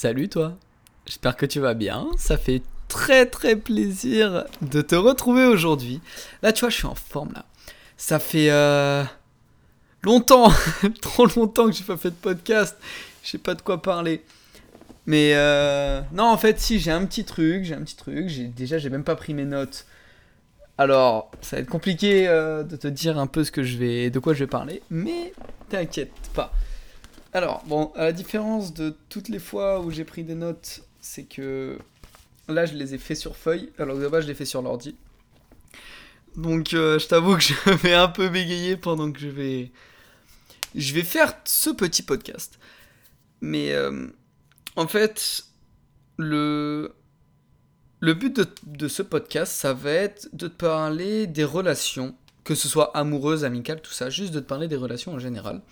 Salut toi, j'espère que tu vas bien, ça fait très très plaisir de te retrouver aujourd'hui. Là tu vois je suis en forme là. Ça fait euh, longtemps, trop longtemps que j'ai pas fait de podcast, je sais pas de quoi parler. Mais euh, non en fait si j'ai un petit truc, j'ai un petit truc, déjà j'ai même pas pris mes notes. Alors, ça va être compliqué euh, de te dire un peu ce que je vais, de quoi je vais parler, mais t'inquiète pas. Alors, bon, à la différence de toutes les fois où j'ai pris des notes, c'est que là, je les ai fait sur feuille, alors que d'abord, je les fait sur l'ordi. Donc, euh, je t'avoue que je vais un peu bégayer pendant que je vais... Je vais faire ce petit podcast. Mais, euh, en fait, le... Le but de, de ce podcast, ça va être de te parler des relations, que ce soit amoureuses, amicales, tout ça, juste de te parler des relations en général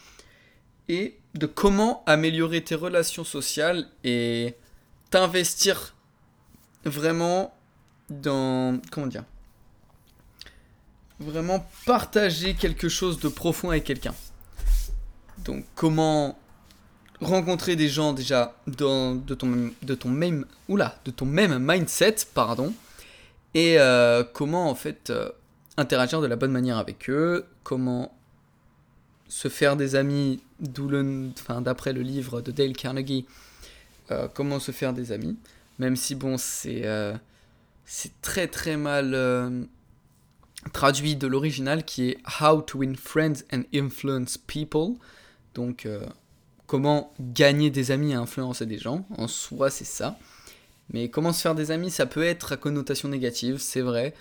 et de comment améliorer tes relations sociales et t'investir vraiment dans comment dire vraiment partager quelque chose de profond avec quelqu'un. Donc comment rencontrer des gens déjà dans, de ton de même oula, de ton même mindset pardon et euh, comment en fait euh, interagir de la bonne manière avec eux, comment se faire des amis, d'où le, enfin, d'après le livre de Dale Carnegie, euh, comment se faire des amis, même si bon c'est euh, très très mal euh, traduit de l'original qui est How to win friends and influence people, donc comment gagner des amis et influencer des gens, en soi c'est ça, mais comment se faire des amis ça peut être à connotation négative, c'est vrai.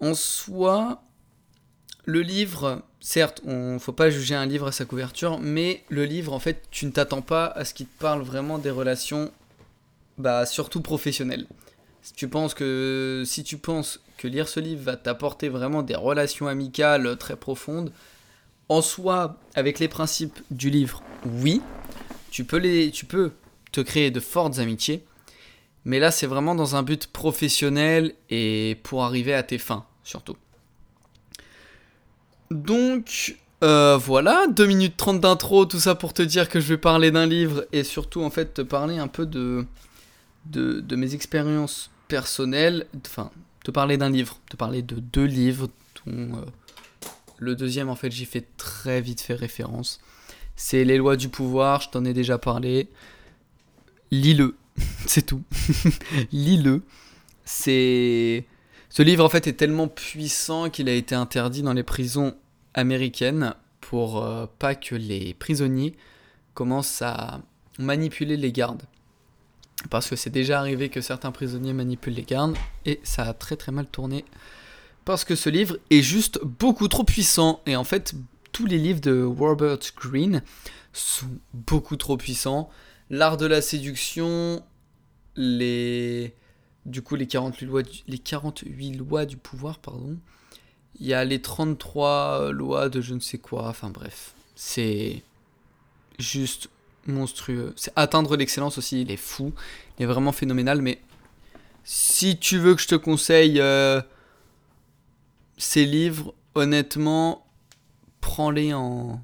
En soi, le livre, certes, on faut pas juger un livre à sa couverture, mais le livre, en fait, tu ne t'attends pas à ce qu'il te parle vraiment des relations, bah, surtout professionnelles. Si tu penses que, si tu penses que lire ce livre va t'apporter vraiment des relations amicales très profondes, en soi, avec les principes du livre, oui, tu peux, les, tu peux te créer de fortes amitiés, mais là, c'est vraiment dans un but professionnel et pour arriver à tes fins, surtout. Donc euh, voilà, 2 minutes 30 d'intro, tout ça pour te dire que je vais parler d'un livre et surtout en fait te parler un peu de, de, mes expériences personnelles, enfin te parler d'un livre, te parler de deux livres dont euh, le deuxième en fait j'y fais très vite fait référence. C'est Les lois du pouvoir, je t'en ai déjà parlé. Lis-le, c'est tout. Lis-le. C'est ce livre en fait est tellement puissant qu'il a été interdit dans les prisons américaines pour euh, pas que les prisonniers commencent à manipuler les gardes. Parce que c'est déjà arrivé que certains prisonniers manipulent les gardes et ça a très très mal tourné. Parce que ce livre est juste beaucoup trop puissant et en fait tous les livres de Robert Greene sont beaucoup trop puissants. L'art de la séduction, les du coup les 48 lois du, les 48 lois du pouvoir, pardon. Il y a les 33 lois de je ne sais quoi, enfin bref. C'est juste monstrueux. C'est atteindre l'excellence aussi, il est fou, il est vraiment phénoménal, mais si tu veux que je te conseille euh, ces livres, honnêtement, prends-les en...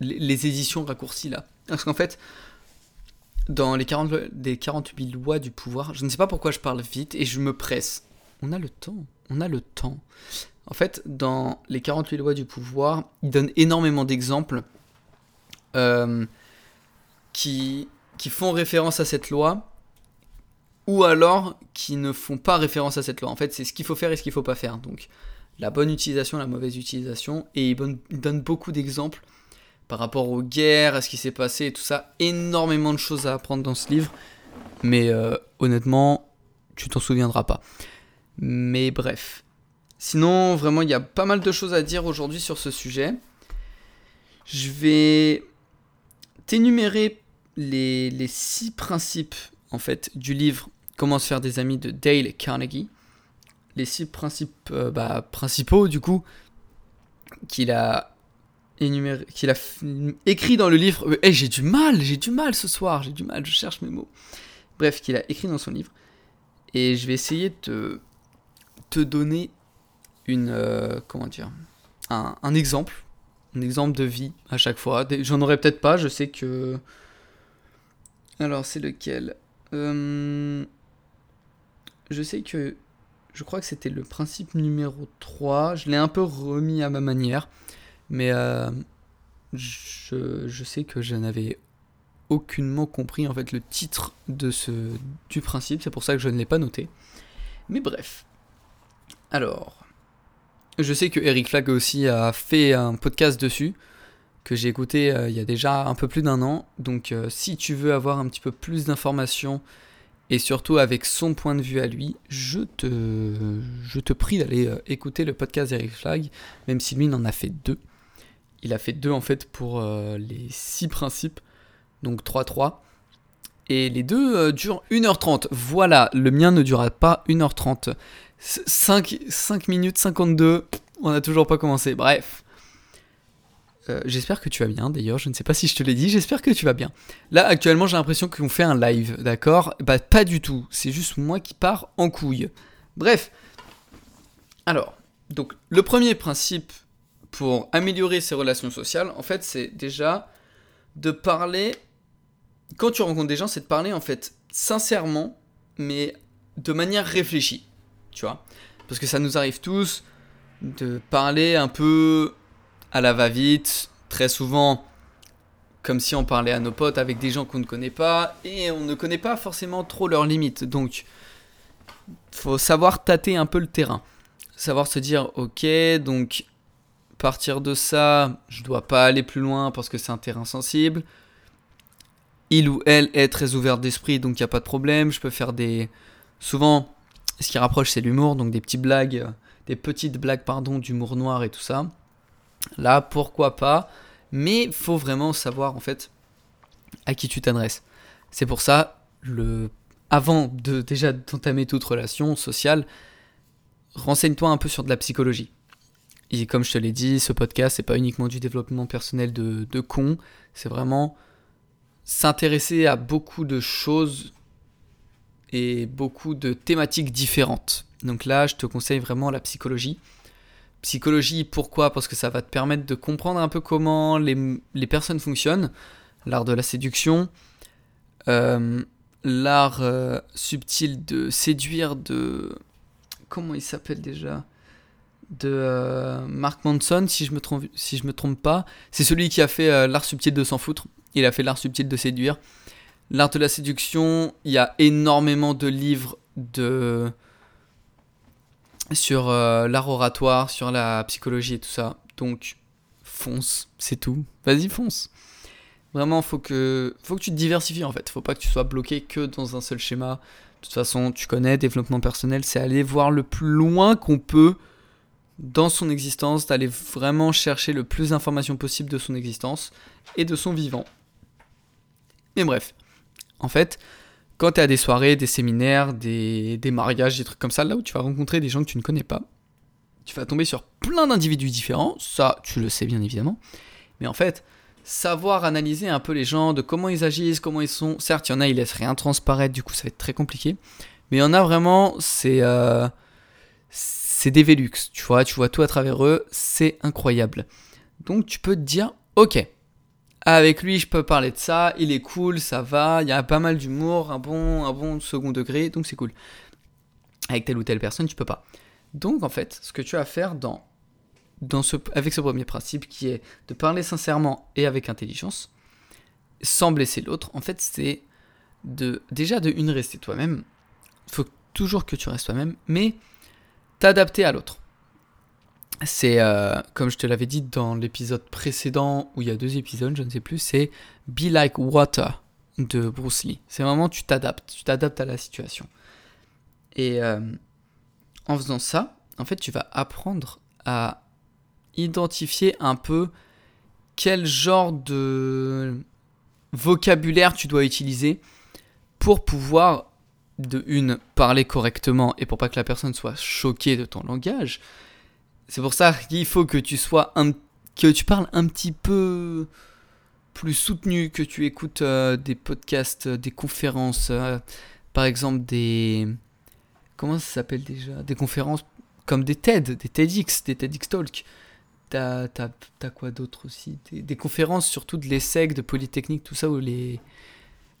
les éditions raccourcies là. Parce qu'en fait, dans les 40, des 48 lois du pouvoir, je ne sais pas pourquoi je parle vite et je me presse. On a le temps, on a le temps. En fait, dans les 48 lois du pouvoir, il donne énormément d'exemples euh, qui, qui font référence à cette loi ou alors qui ne font pas référence à cette loi. En fait, c'est ce qu'il faut faire et ce qu'il ne faut pas faire. Donc, la bonne utilisation, la mauvaise utilisation. Et il donne beaucoup d'exemples par rapport aux guerres, à ce qui s'est passé et tout ça. Énormément de choses à apprendre dans ce livre. Mais euh, honnêtement, tu t'en souviendras pas. Mais bref. Sinon, vraiment, il y a pas mal de choses à dire aujourd'hui sur ce sujet. Je vais t'énumérer les, six principes en fait du livre Comment se faire des amis de Dale Carnegie. Les six principes euh, bah, principaux du coup qu'il a qu'il a écrit dans le livre. Eh, j'ai du mal, j'ai du mal ce soir, j'ai du mal, je cherche mes mots. Bref, qu'il a écrit dans son livre. Et je vais essayer de te, donner une. Euh, comment dire un, un, exemple. Un exemple de vie à chaque fois. J'en aurais peut-être pas, je sais que. Alors, c'est lequel? Euh, Je sais que. Je crois que c'était le principe numéro 3. Je l'ai un peu remis à ma manière. Mais euh, je, sais que je n'avais aucunement compris en fait le titre de ce, du principe. C'est pour ça que je ne l'ai pas noté. Mais bref. Alors. Je sais que Eric Flag aussi a fait un podcast dessus que j'ai écouté euh, il y a déjà un peu plus d'un an. Donc euh, si tu veux avoir un petit peu plus d'informations et surtout avec son point de vue à lui, je te, je te prie d'aller écouter le podcast d'Eric Flag, même si lui n'en a fait deux. Il a fait deux en fait pour les six principes, donc 3-3. Et les deux durent 1h30. Voilà, le mien ne durera pas 1h30. 5, 5 minutes 52, on n'a toujours pas commencé. Bref. Euh, j'espère que tu vas bien d'ailleurs, je ne sais pas si je te l'ai dit, j'espère que tu vas bien. Là actuellement j'ai l'impression qu'on fait un live, d'accord? Bah pas du tout, c'est juste moi qui pars en couille. Bref. Alors, donc le premier principe pour améliorer ses relations sociales, en fait c'est déjà de parler, quand tu rencontres des gens, c'est de parler en fait sincèrement, mais de manière réfléchie, tu vois Parce que ça nous arrive tous de parler un peu à la va-vite, très souvent comme si on parlait à nos potes avec des gens qu'on ne connaît pas et on ne connaît pas forcément trop leurs limites. Donc, faut savoir tâter un peu le terrain, savoir se dire ok, donc partir de ça, je dois pas aller plus loin parce que c'est un terrain sensible. Il ou elle est très ouvert d'esprit, donc il n'y a pas de problème. Je peux faire des. Souvent, ce qui rapproche, c'est l'humour, donc des petites blagues, des petites blagues, pardon, d'humour noir et tout ça. Là, pourquoi pas? Mais faut vraiment savoir en fait à qui tu t'adresses. C'est pour ça, le avant de déjà d'entamer toute relation sociale, renseigne-toi un peu sur de la psychologie. Et comme je te l'ai dit, ce podcast, c'est pas uniquement du développement personnel de, de con, c'est vraiment s'intéresser à beaucoup de choses et beaucoup de thématiques différentes. Donc là, je te conseille vraiment la psychologie. Psychologie, pourquoi? Parce que ça va te permettre de comprendre un peu comment les, personnes fonctionnent, l'art de la séduction, euh, l'art euh, subtil de séduire de... Comment il s'appelle déjà? De euh, Mark Manson, si je me trompe, si je me trompe pas. C'est celui qui a fait l'art subtil de s'en foutre. Il a fait l'art subtil de séduire. L'art de la séduction, il y a énormément de livres de sur euh, l'art oratoire, sur la psychologie et tout ça. Donc, fonce, c'est tout. Vas-y, fonce. Vraiment, faut que, faut que tu te diversifies en fait. Faut pas que tu sois bloqué que dans un seul schéma. De toute façon, tu connais, développement personnel, c'est aller voir le plus loin qu'on peut dans son existence, d'aller vraiment chercher le plus d'informations possible de son existence et de son vivant. Mais bref, en fait, quand tu es à des soirées, des séminaires, des, mariages, des trucs comme ça, là où tu vas rencontrer des gens que tu ne connais pas, tu vas tomber sur plein d'individus différents, ça tu le sais bien évidemment, mais en fait, savoir analyser un peu les gens, de comment ils agissent, comment ils sont, certes il y en a, ils laissent rien transparaître, du coup ça va être très compliqué, mais il y en a vraiment, c'est... Euh, c'est des Velux, tu vois, tu vois tout à travers eux, c'est incroyable. Donc tu peux te dire, ok, avec lui, je peux parler de ça, il est cool, ça va, il y a pas mal d'humour, un bon, un bon second degré, donc c'est cool. Avec telle ou telle personne, tu peux pas. Donc en fait, ce que tu as à faire dans, dans ce, avec ce premier principe qui est de parler sincèrement et avec intelligence, sans blesser l'autre, en fait, c'est de déjà de une rester toi-même. Il faut toujours que tu restes toi-même, mais t'adapter à l'autre c'est, euh, comme je te l'avais dit dans l'épisode précédent, où il y a deux épisodes, je ne sais plus, c'est Be Like Water de Bruce Lee. C'est vraiment, tu t'adaptes, tu t'adaptes à la situation. Et euh, en faisant ça, en fait, tu vas apprendre à identifier un peu quel genre de vocabulaire tu dois utiliser pour pouvoir, de une, parler correctement et pour pas que la personne soit choquée de ton langage, c'est pour ça qu'il faut que tu sois un, que tu parles un petit peu plus soutenu, que tu écoutes euh, des podcasts, euh, des conférences, euh, par exemple des comment ça s'appelle déjà, des conférences comme des TED, des TEDx, des TEDx Talk. T'as, quoi d'autre aussi? Des, conférences surtout de l'ESSEC, de Polytechnique, tout ça où les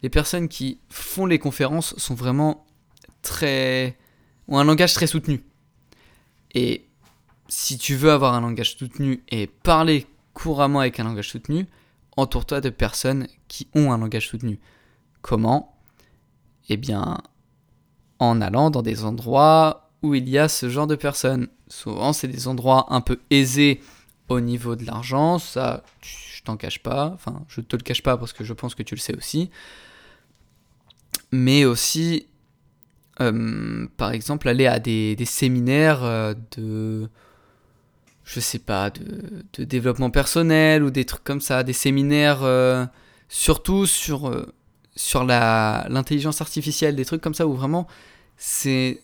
les personnes qui font les conférences sont vraiment très. ont un langage très soutenu. Et si tu veux avoir un langage soutenu et parler couramment avec un langage soutenu, entoure-toi de personnes qui ont un langage soutenu. Comment? Eh bien, en allant dans des endroits où il y a ce genre de personnes. Souvent, c'est des endroits un peu aisés au niveau de l'argent, ça, t'en cache pas, enfin, je te le cache pas parce que je pense que tu le sais aussi. Mais aussi, euh, par exemple, aller à des, séminaires euh, de, je sais pas, de, développement personnel ou des trucs comme ça, des séminaires euh, surtout sur, sur l'intelligence artificielle, des trucs comme ça où vraiment c'est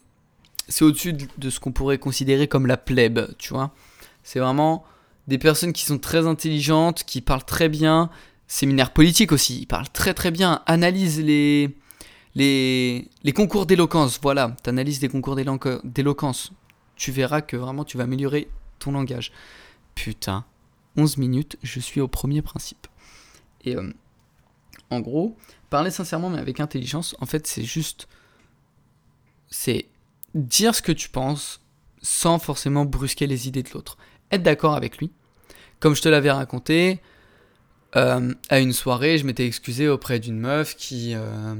c'est au-dessus de, ce qu'on pourrait considérer comme la plèbe, tu vois. C'est vraiment des personnes qui sont très intelligentes, qui parlent très bien, séminaires politiques aussi, ils parlent très très bien, analysent les, les, les concours d'éloquence, voilà, tu analyses des concours d'éloquence, tu verras que vraiment tu vas améliorer ton langage. Putain, 11 minutes, je suis au premier principe. Et euh, en gros, parler sincèrement mais avec intelligence, en fait c'est juste... C'est dire ce que tu penses sans forcément brusquer les idées de l'autre. Être d'accord avec lui. Comme je te l'avais raconté, euh, à une soirée, je m'étais excusé auprès d'une meuf qui, euh,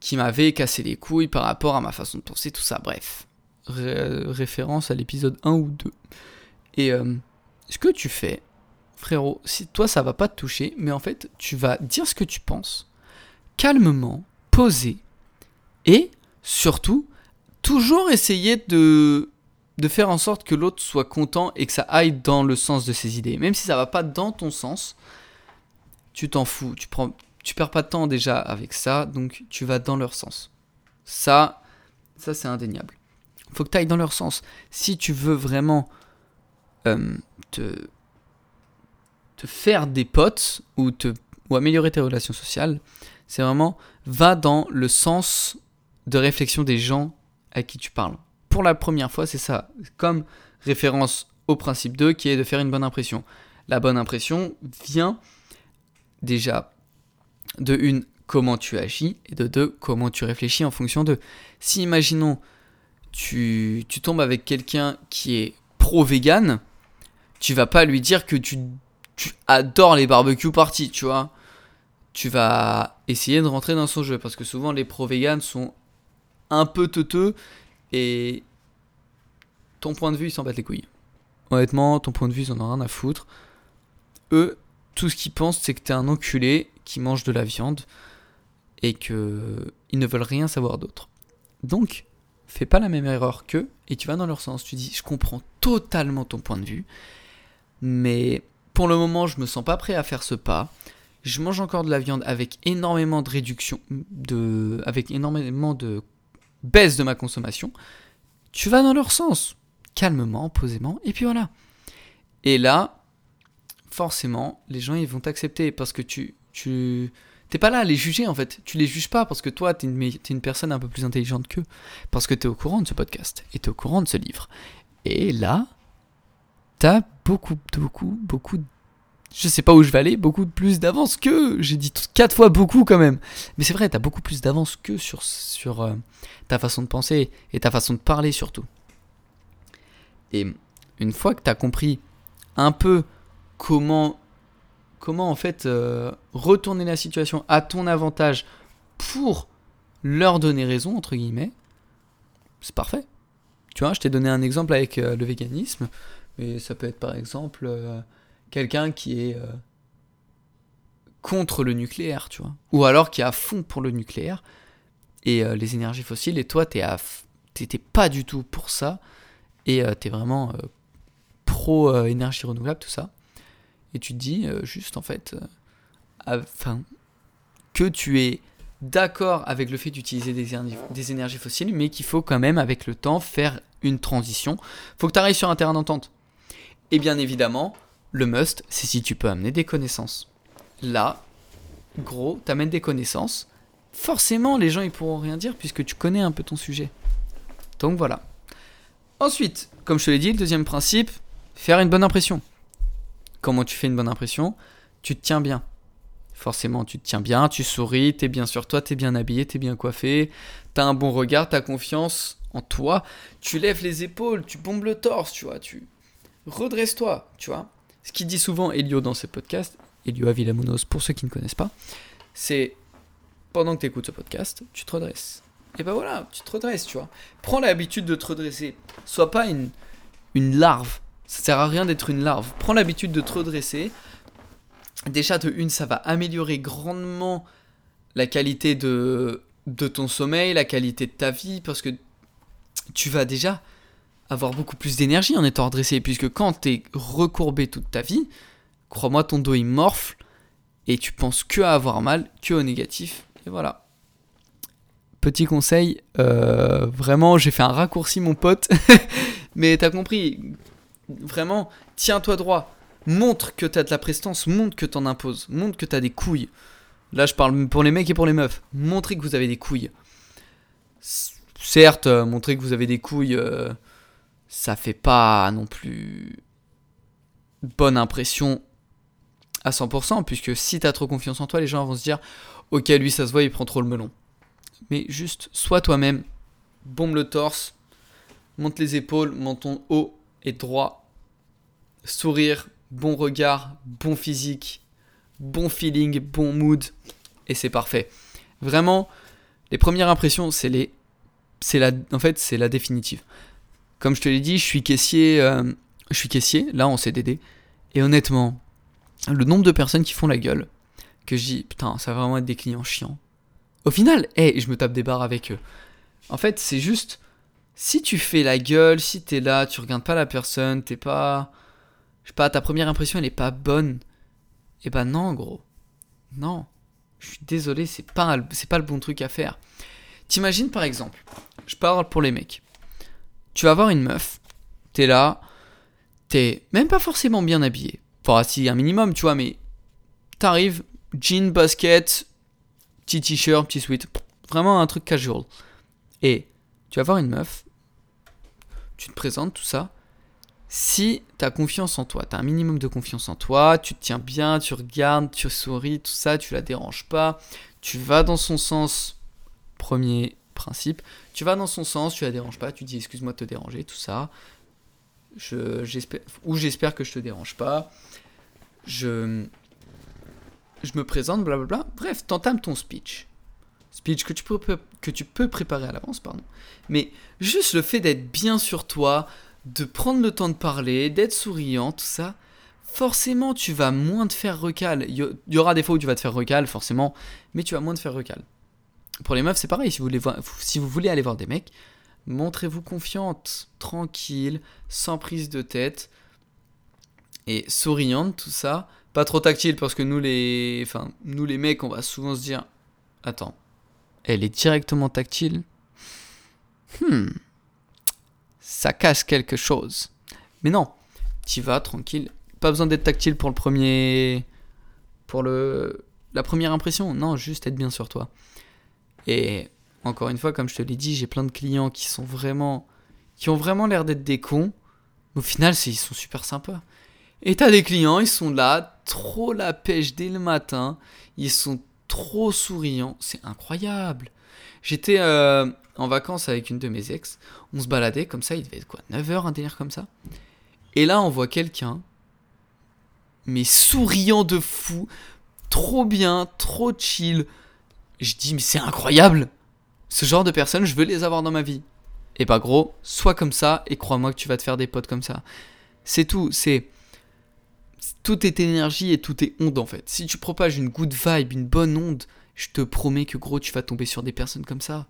qui m'avait cassé les couilles par rapport à ma façon de penser, tout ça. Bref, référence à l'épisode 1 ou 2. Et euh, ce que tu fais, frérot, si toi ça va pas te toucher, mais en fait, tu vas dire ce que tu penses, calmement, poser, et surtout, toujours essayer de, de faire en sorte que l'autre soit content et que ça aille dans le sens de ses idées. Même si ça va pas dans ton sens, tu t'en fous. Tu, prends, tu perds pas de temps déjà avec ça, donc tu vas dans leur sens. Ça, ça c'est indéniable. Faut que tu ailles dans leur sens. Si tu veux vraiment euh, te, faire des potes ou, ou améliorer tes relations sociales, c'est vraiment va dans le sens de réflexion des gens à qui tu parles. Pour la première fois, c'est ça. Comme référence au principe 2 qui est de faire une bonne impression. La bonne impression vient déjà de une comment tu agis et de deux comment tu réfléchis en fonction de si imaginons tu, tu tombes avec quelqu'un qui est pro-vegan, tu vas pas lui dire que tu, tu adores les barbecues parties, tu vois. Tu vas essayer de rentrer dans son jeu parce que souvent les pro-vegan sont un peu teuteux et ton point de vue, ils s'en battent les couilles. Honnêtement, ton point de vue, ils en ont rien à foutre. Eux, tout ce qu'ils pensent, c'est que t'es un enculé qui mange de la viande et que ils ne veulent rien savoir d'autre. Donc, fais pas la même erreur qu'eux et tu vas dans leur sens. Tu dis, je comprends totalement ton point de vue, mais pour le moment, je me sens pas prêt à faire ce pas. Je mange encore de la viande avec énormément de réduction, de, avec énormément de baisse de ma consommation, tu vas dans leur sens, calmement, posément, et puis voilà. Et là, forcément, les gens ils vont t'accepter parce que tu tu t'es pas là à les juger en fait. Tu les juges pas parce que toi t'es une, es une personne un peu plus intelligente qu'eux, parce que t'es au courant de ce podcast et t'es au courant de ce livre. Et là, t'as beaucoup, beaucoup, beaucoup je sais pas où je vais aller, beaucoup plus d'avance que. J'ai dit quatre fois beaucoup quand même. Mais c'est vrai, t'as beaucoup plus d'avance que sur, sur euh, ta façon de penser et ta façon de parler surtout. Et une fois que t'as compris un peu comment, comment en fait euh, retourner la situation à ton avantage pour leur donner raison, entre guillemets, c'est parfait. Tu vois, je t'ai donné un exemple avec euh, le véganisme, mais ça peut être par exemple quelqu'un qui est euh, contre le nucléaire, tu vois. Ou alors qui est à fond pour le nucléaire et euh, les énergies fossiles, et toi, t'es t'étais pas du tout pour ça, et euh, t'es vraiment pro énergie renouvelable, tout ça. Et tu te dis juste en fait, enfin, que tu es d'accord avec le fait d'utiliser des, des, énergies fossiles, mais qu'il faut quand même, avec le temps, faire une transition. Faut que tu arrives sur un terrain d'entente. Et bien évidemment, le must, c'est si tu peux amener des connaissances. Là, gros, t'amènes des connaissances. Forcément, les gens ils pourront rien dire puisque tu connais un peu ton sujet. Donc voilà. Ensuite, comme je te l'ai dit, le deuxième principe, faire une bonne impression. Comment tu fais une bonne impression? Tu te tiens bien. Forcément, tu te tiens bien, tu souris, t'es bien sur toi, t'es bien habillé, t'es bien coiffé, t'as un bon regard, t'as confiance en toi, tu lèves les épaules, tu bombes le torse, tu vois, tu redresse-toi, tu vois. Ce qu'il dit souvent Elio dans ses podcasts, Elio Avilamonos pour ceux qui ne connaissent pas, c'est pendant que tu écoutes ce podcast, tu te redresses. Et ben voilà, tu te redresses, tu vois. Prends l'habitude de te redresser. Sois pas une, une larve. Ça sert à rien d'être une larve. Prends l'habitude de te redresser. Déjà, de une, ça va améliorer grandement la qualité de, de ton sommeil, la qualité de ta vie, parce que tu vas déjà avoir beaucoup plus d'énergie en étant redressé, puisque quand tu es recourbé toute ta vie, crois-moi, ton dos il morfle, et tu penses que à avoir mal, que au négatif, et voilà. Petit conseil, euh, vraiment, j'ai fait un raccourci, mon pote, mais t'as compris, vraiment, tiens-toi droit, montre que t'as de la prestance, montre que t'en imposes, montre que t'as des couilles. Là, je parle pour les mecs et pour les meufs. Montrez que vous avez des couilles. Certes, euh, montrer que vous avez des couilles, euh, ça fait pas non plus bonne impression à 100%, puisque si t'as trop confiance en toi, les gens vont se dire Ok, lui ça se voit, il prend trop le melon. Mais juste, sois toi-même, bombe le torse, monte les épaules, menton haut et droit, sourire, bon regard, bon physique, bon feeling, bon mood, et c'est parfait. Vraiment, les premières impressions, c'est les. C'est la, en fait, c'est la définitive. Comme je te l'ai dit, je suis caissier, euh, je suis caissier, là en CDD, et honnêtement, le nombre de personnes qui font la gueule, que je dis, putain, ça va vraiment être des clients chiants. Au final, hé, je me tape des barres avec eux. En fait, c'est juste, si tu fais la gueule, si t'es là, tu regardes pas la personne, t'es pas, je sais pas, ta première impression elle est pas bonne, eh ben non, gros, non. Je suis désolé, c'est pas, c'est pas le bon truc à faire. T'imagines par exemple, je parle pour les mecs. Tu vas voir une meuf, t'es là, t'es même pas forcément bien habillé. Enfin, si un minimum, tu vois, mais t'arrives, jean, basket, petit t-shirt, petit sweat, vraiment un truc casual. Et tu vas voir une meuf, tu te présentes, tout ça. Si tu as confiance en toi, tu as un minimum de confiance en toi, tu te tiens bien, tu regardes, tu souris, tout ça, tu la déranges pas, tu vas dans son sens, premier principe, tu vas dans son sens, tu la déranges pas, tu dis excuse-moi de te déranger, tout ça. Je, ou j'espère que je te dérange pas. Je, je me présente, blablabla. Bref, t'entames ton speech. Speech que tu peux, que tu peux préparer à l'avance, pardon. Mais juste le fait d'être bien sur toi, de prendre le temps de parler, d'être souriant, tout ça, forcément tu vas moins te faire recal. Il y aura des fois où tu vas te faire recal, forcément, mais tu vas moins te faire recal. Pour les meufs, c'est pareil. Si vous, voulez aller voir des mecs, montrez-vous confiante, tranquille, sans prise de tête et souriante, tout ça. Pas trop tactile parce que nous les, enfin, nous les mecs, on va souvent se dire, attends, elle est directement tactile? Hmm ça casse quelque chose. Mais non, tu vas tranquille. Pas besoin d'être tactile pour le premier. Pour le. La première impression. Non, juste être bien sur toi. Et encore une fois, comme je te l'ai dit, j'ai plein de clients qui sont vraiment. qui ont vraiment l'air d'être des cons. Au final, ils sont super sympas. Et t'as des clients, ils sont là, trop la pêche dès le matin. Ils sont trop souriants. C'est incroyable. J'étais euh, en vacances avec une de mes ex. On se baladait comme ça, il devait être quoi 9h, un délire comme ça. Et là, on voit quelqu'un, mais souriant de fou, trop bien, trop chill. Je dis, mais c'est incroyable Ce genre de personnes, je veux les avoir dans ma vie. Et bah gros, sois comme ça et crois-moi que tu vas te faire des potes comme ça. C'est tout, c'est... Tout est énergie et tout est onde en fait. Si tu propages une good vibe, une bonne onde, je te promets que gros, tu vas tomber sur des personnes comme ça.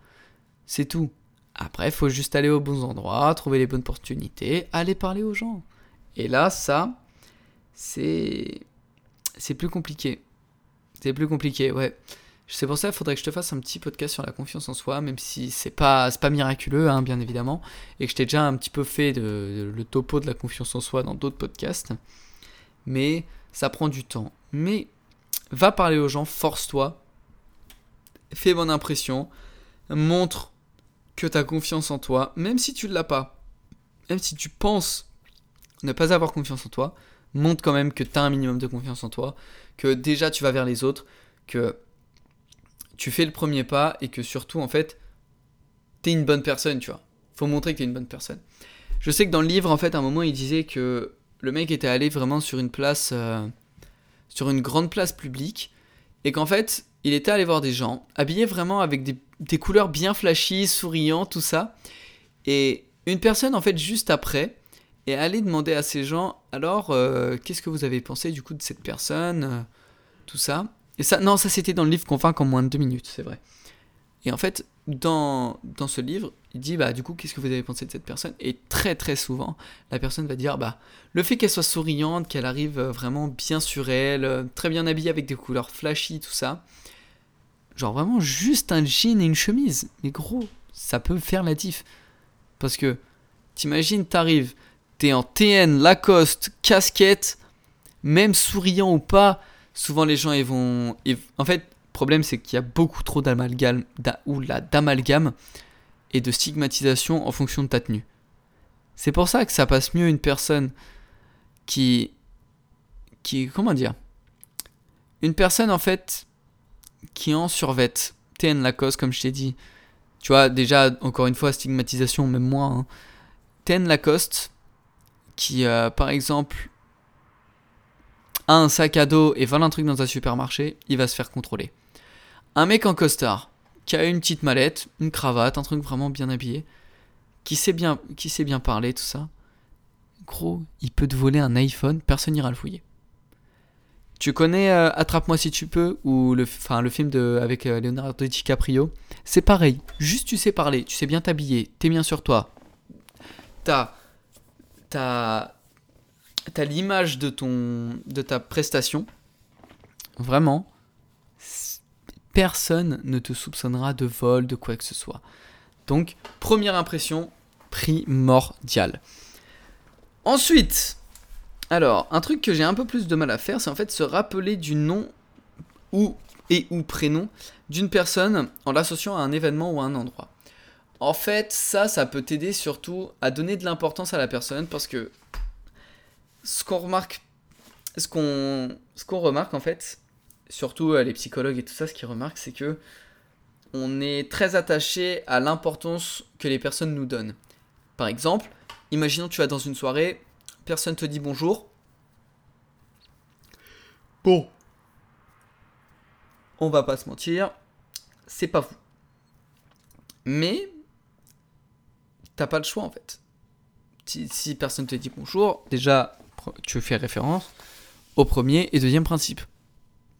C'est tout. Après, faut juste aller aux bons endroits, trouver les bonnes opportunités, aller parler aux gens. Et là, ça, c'est. C'est plus compliqué. C'est plus compliqué, ouais. C'est pour ça qu'il faudrait que je te fasse un petit podcast sur la confiance en soi, même si c'est pas, pas miraculeux, hein, bien évidemment, et que je t'ai déjà un petit peu fait le topo de la confiance en soi dans d'autres podcasts. Mais ça prend du temps. Mais va parler aux gens, force-toi, fais bonne impression, montre que tu as confiance en toi, même si tu ne l'as pas, même si tu penses ne pas avoir confiance en toi, montre quand même que tu as un minimum de confiance en toi, que déjà tu vas vers les autres, que tu fais le premier pas et que surtout, en fait, t'es une bonne personne, tu vois. Faut montrer que t'es une bonne personne. Je sais que dans le livre, en fait, à un moment, il disait que le mec était allé vraiment sur une place, euh, sur une grande place publique, et qu'en fait, il était allé voir des gens, habillés vraiment avec des, couleurs bien flashy, souriants, tout ça. Et une personne, en fait, juste après, est allée demander à ces gens, alors, euh, qu'est-ce que vous avez pensé du coup de cette personne, euh, tout ça? Et ça, non, ça c'était dans le livre Convaincre en moins de deux minutes, c'est vrai. Et en fait, dans, dans ce livre, il dit, bah du coup, qu'est-ce que vous avez pensé de cette personne? Et très très souvent, la personne va dire, bah le fait qu'elle soit souriante, qu'elle arrive euh, vraiment bien sur elle, très bien habillée avec des couleurs flashy, tout ça. Genre vraiment juste un jean et une chemise. Mais gros, ça peut faire la diff. Parce que, t'imagines, t'arrives, t'es en TN, Lacoste, casquette, même souriant ou pas, souvent les gens ils vont. En fait, le problème c'est qu'il y a beaucoup trop d'amalgame, d'amalgame et de stigmatisation en fonction de ta tenue. C'est pour ça que ça passe mieux une personne qui. qui. comment dire? Une personne en fait qui en survête. TN Lacoste, comme je t'ai dit. Tu vois, déjà, encore une fois, stigmatisation, même moi. Hein. TN Lacoste, qui, euh, par exemple, un sac à dos et vole un truc dans un supermarché, il va se faire contrôler. Un mec en costard, qui a une petite mallette, une cravate, un truc vraiment bien habillé, qui sait bien, qui sait bien parler, tout ça, gros, il peut te voler un iPhone, personne n'ira le fouiller. Tu connais euh, Attrape-moi si tu peux ou le, le film de, avec euh, Leonardo DiCaprio? C'est pareil, juste tu sais parler, tu sais bien t'habiller, t'es bien sur toi. T'as t'as as, l'image de ton de ta prestation. Vraiment, personne ne te soupçonnera de vol, de quoi que ce soit. Donc, première impression primordiale. Ensuite, alors, un truc que j'ai un peu plus de mal à faire, c'est en fait se rappeler du nom ou et ou prénom d'une personne en l'associant à un événement ou à un endroit. En fait, ça, ça peut t'aider surtout à donner de l'importance à la personne parce que ce qu'on remarque, ce qu'on, ce qu'on remarque en fait, surtout euh, les psychologues et tout ça, ce qu'ils remarquent, c'est que on est très attaché à l'importance que les personnes nous donnent. Par exemple, imaginons tu vas dans une soirée, personne te dit bonjour. Bon, on va pas se mentir, c'est pas vous. Mais t'as pas le choix en fait. Si, si personne te dit bonjour, déjà tu fais référence au premier et deuxième principe.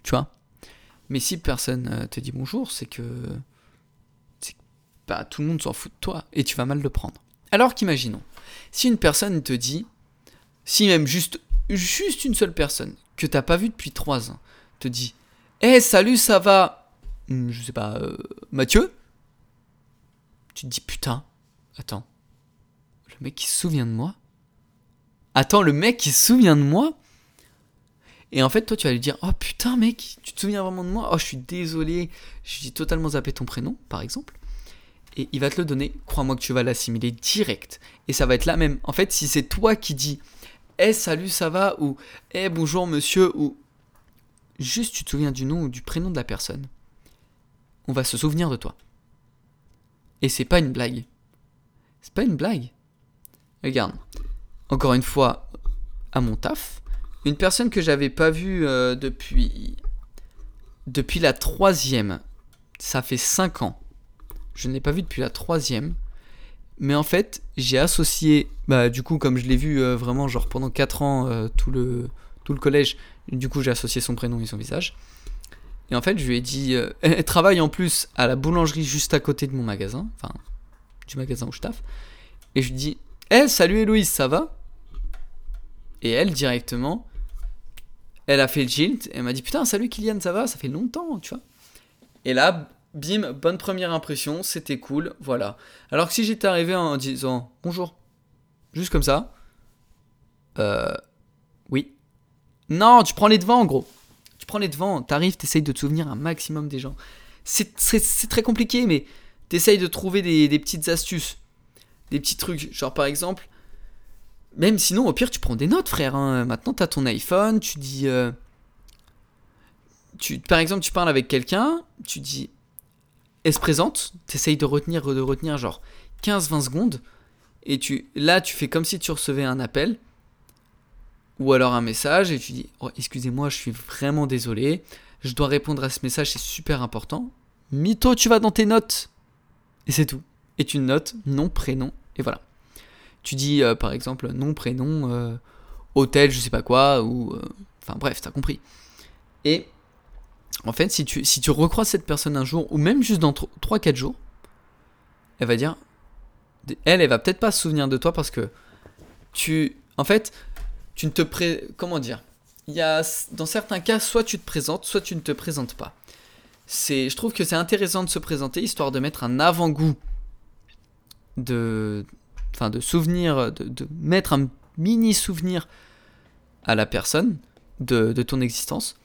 Tu vois? Mais si personne euh, te dit bonjour, c'est que, bah, tout le monde s'en fout de toi et tu vas mal le prendre. Alors qu'imaginons, si une personne te dit, si même juste, juste une seule personne que t'as pas vu depuis trois ans te dit, hé salut ça va, hmm, je sais pas, euh, Mathieu, tu te dis putain, Attends. Le mec qui se souvient de moi? Attends, le mec qui se souvient de moi Et en fait, toi, tu vas lui dire Oh putain, mec, tu te souviens vraiment de moi? Oh, je suis désolé, j'ai totalement zappé ton prénom, par exemple. Et il va te le donner, crois-moi que tu vas l'assimiler direct. Et ça va être la même. En fait, si c'est toi qui dis Eh, salut, ça va? Ou Eh, bonjour, monsieur Ou juste tu te souviens du nom ou du prénom de la personne, on va se souvenir de toi. Et c'est pas une blague. C'est pas une blague. Regarde. Encore une fois, à mon taf, une personne que j'avais pas vue euh, depuis. Depuis la troisième. Ça fait 5 ans. Je n'ai pas vu depuis la troisième. Mais en fait, j'ai associé. Bah, du coup, comme je l'ai vu euh, vraiment, genre pendant 4 ans, euh, tout, le, tout le collège, du coup, j'ai associé son prénom et son visage. Et en fait, je lui ai dit. elle travaille en plus à la boulangerie juste à côté de mon magasin. Enfin, du magasin où je taffe. Et je lui dis Eh, salut Héloïse, ça va? Et elle, directement, elle a fait le jilt. Et elle m'a dit Putain, salut Kylian, ça va? Ça fait longtemps, tu vois. Et là, bim, bonne première impression, c'était cool, voilà. Alors que si j'étais arrivé en disant Bonjour, juste comme ça, euh. Oui. Non, tu prends les devants, gros. Tu prends les devants, t'arrives, t'essayes de te souvenir un maximum des gens. C'est très compliqué, mais t'essayes de trouver des, petites astuces, des petits trucs. Genre par exemple, même sinon, au pire, tu prends des notes, frère. Hein. Maintenant, t'as ton iPhone, tu dis. Euh, tu, par exemple, tu parles avec quelqu'un, tu dis, elle se présente, tu essayes de retenir, de retenir genre 15-20 secondes, et tu, là, tu fais comme si tu recevais un appel, ou alors un message, et tu dis, oh, excusez-moi, je suis vraiment désolé, je dois répondre à ce message, c'est super important. Mito, tu vas dans tes notes, et c'est tout. Et tu notes nom, prénom, et voilà. Tu dis, euh, par exemple, nom, prénom, euh, hôtel, je sais pas quoi, ou... euh, Enfin bref, t'as compris. Et en fait, si tu, si tu recroises cette personne un jour, ou même juste dans 3-4 jours, elle va dire. Elle, elle va peut-être pas se souvenir de toi parce que tu. En fait, tu ne te pré. Comment dire? Il y a. Dans certains cas, soit tu te présentes, soit tu ne te présentes pas. C'est, je trouve que c'est intéressant de se présenter, histoire de mettre un avant-goût de. Enfin, de souvenir, de, de mettre un mini souvenir à la personne de, de ton existence.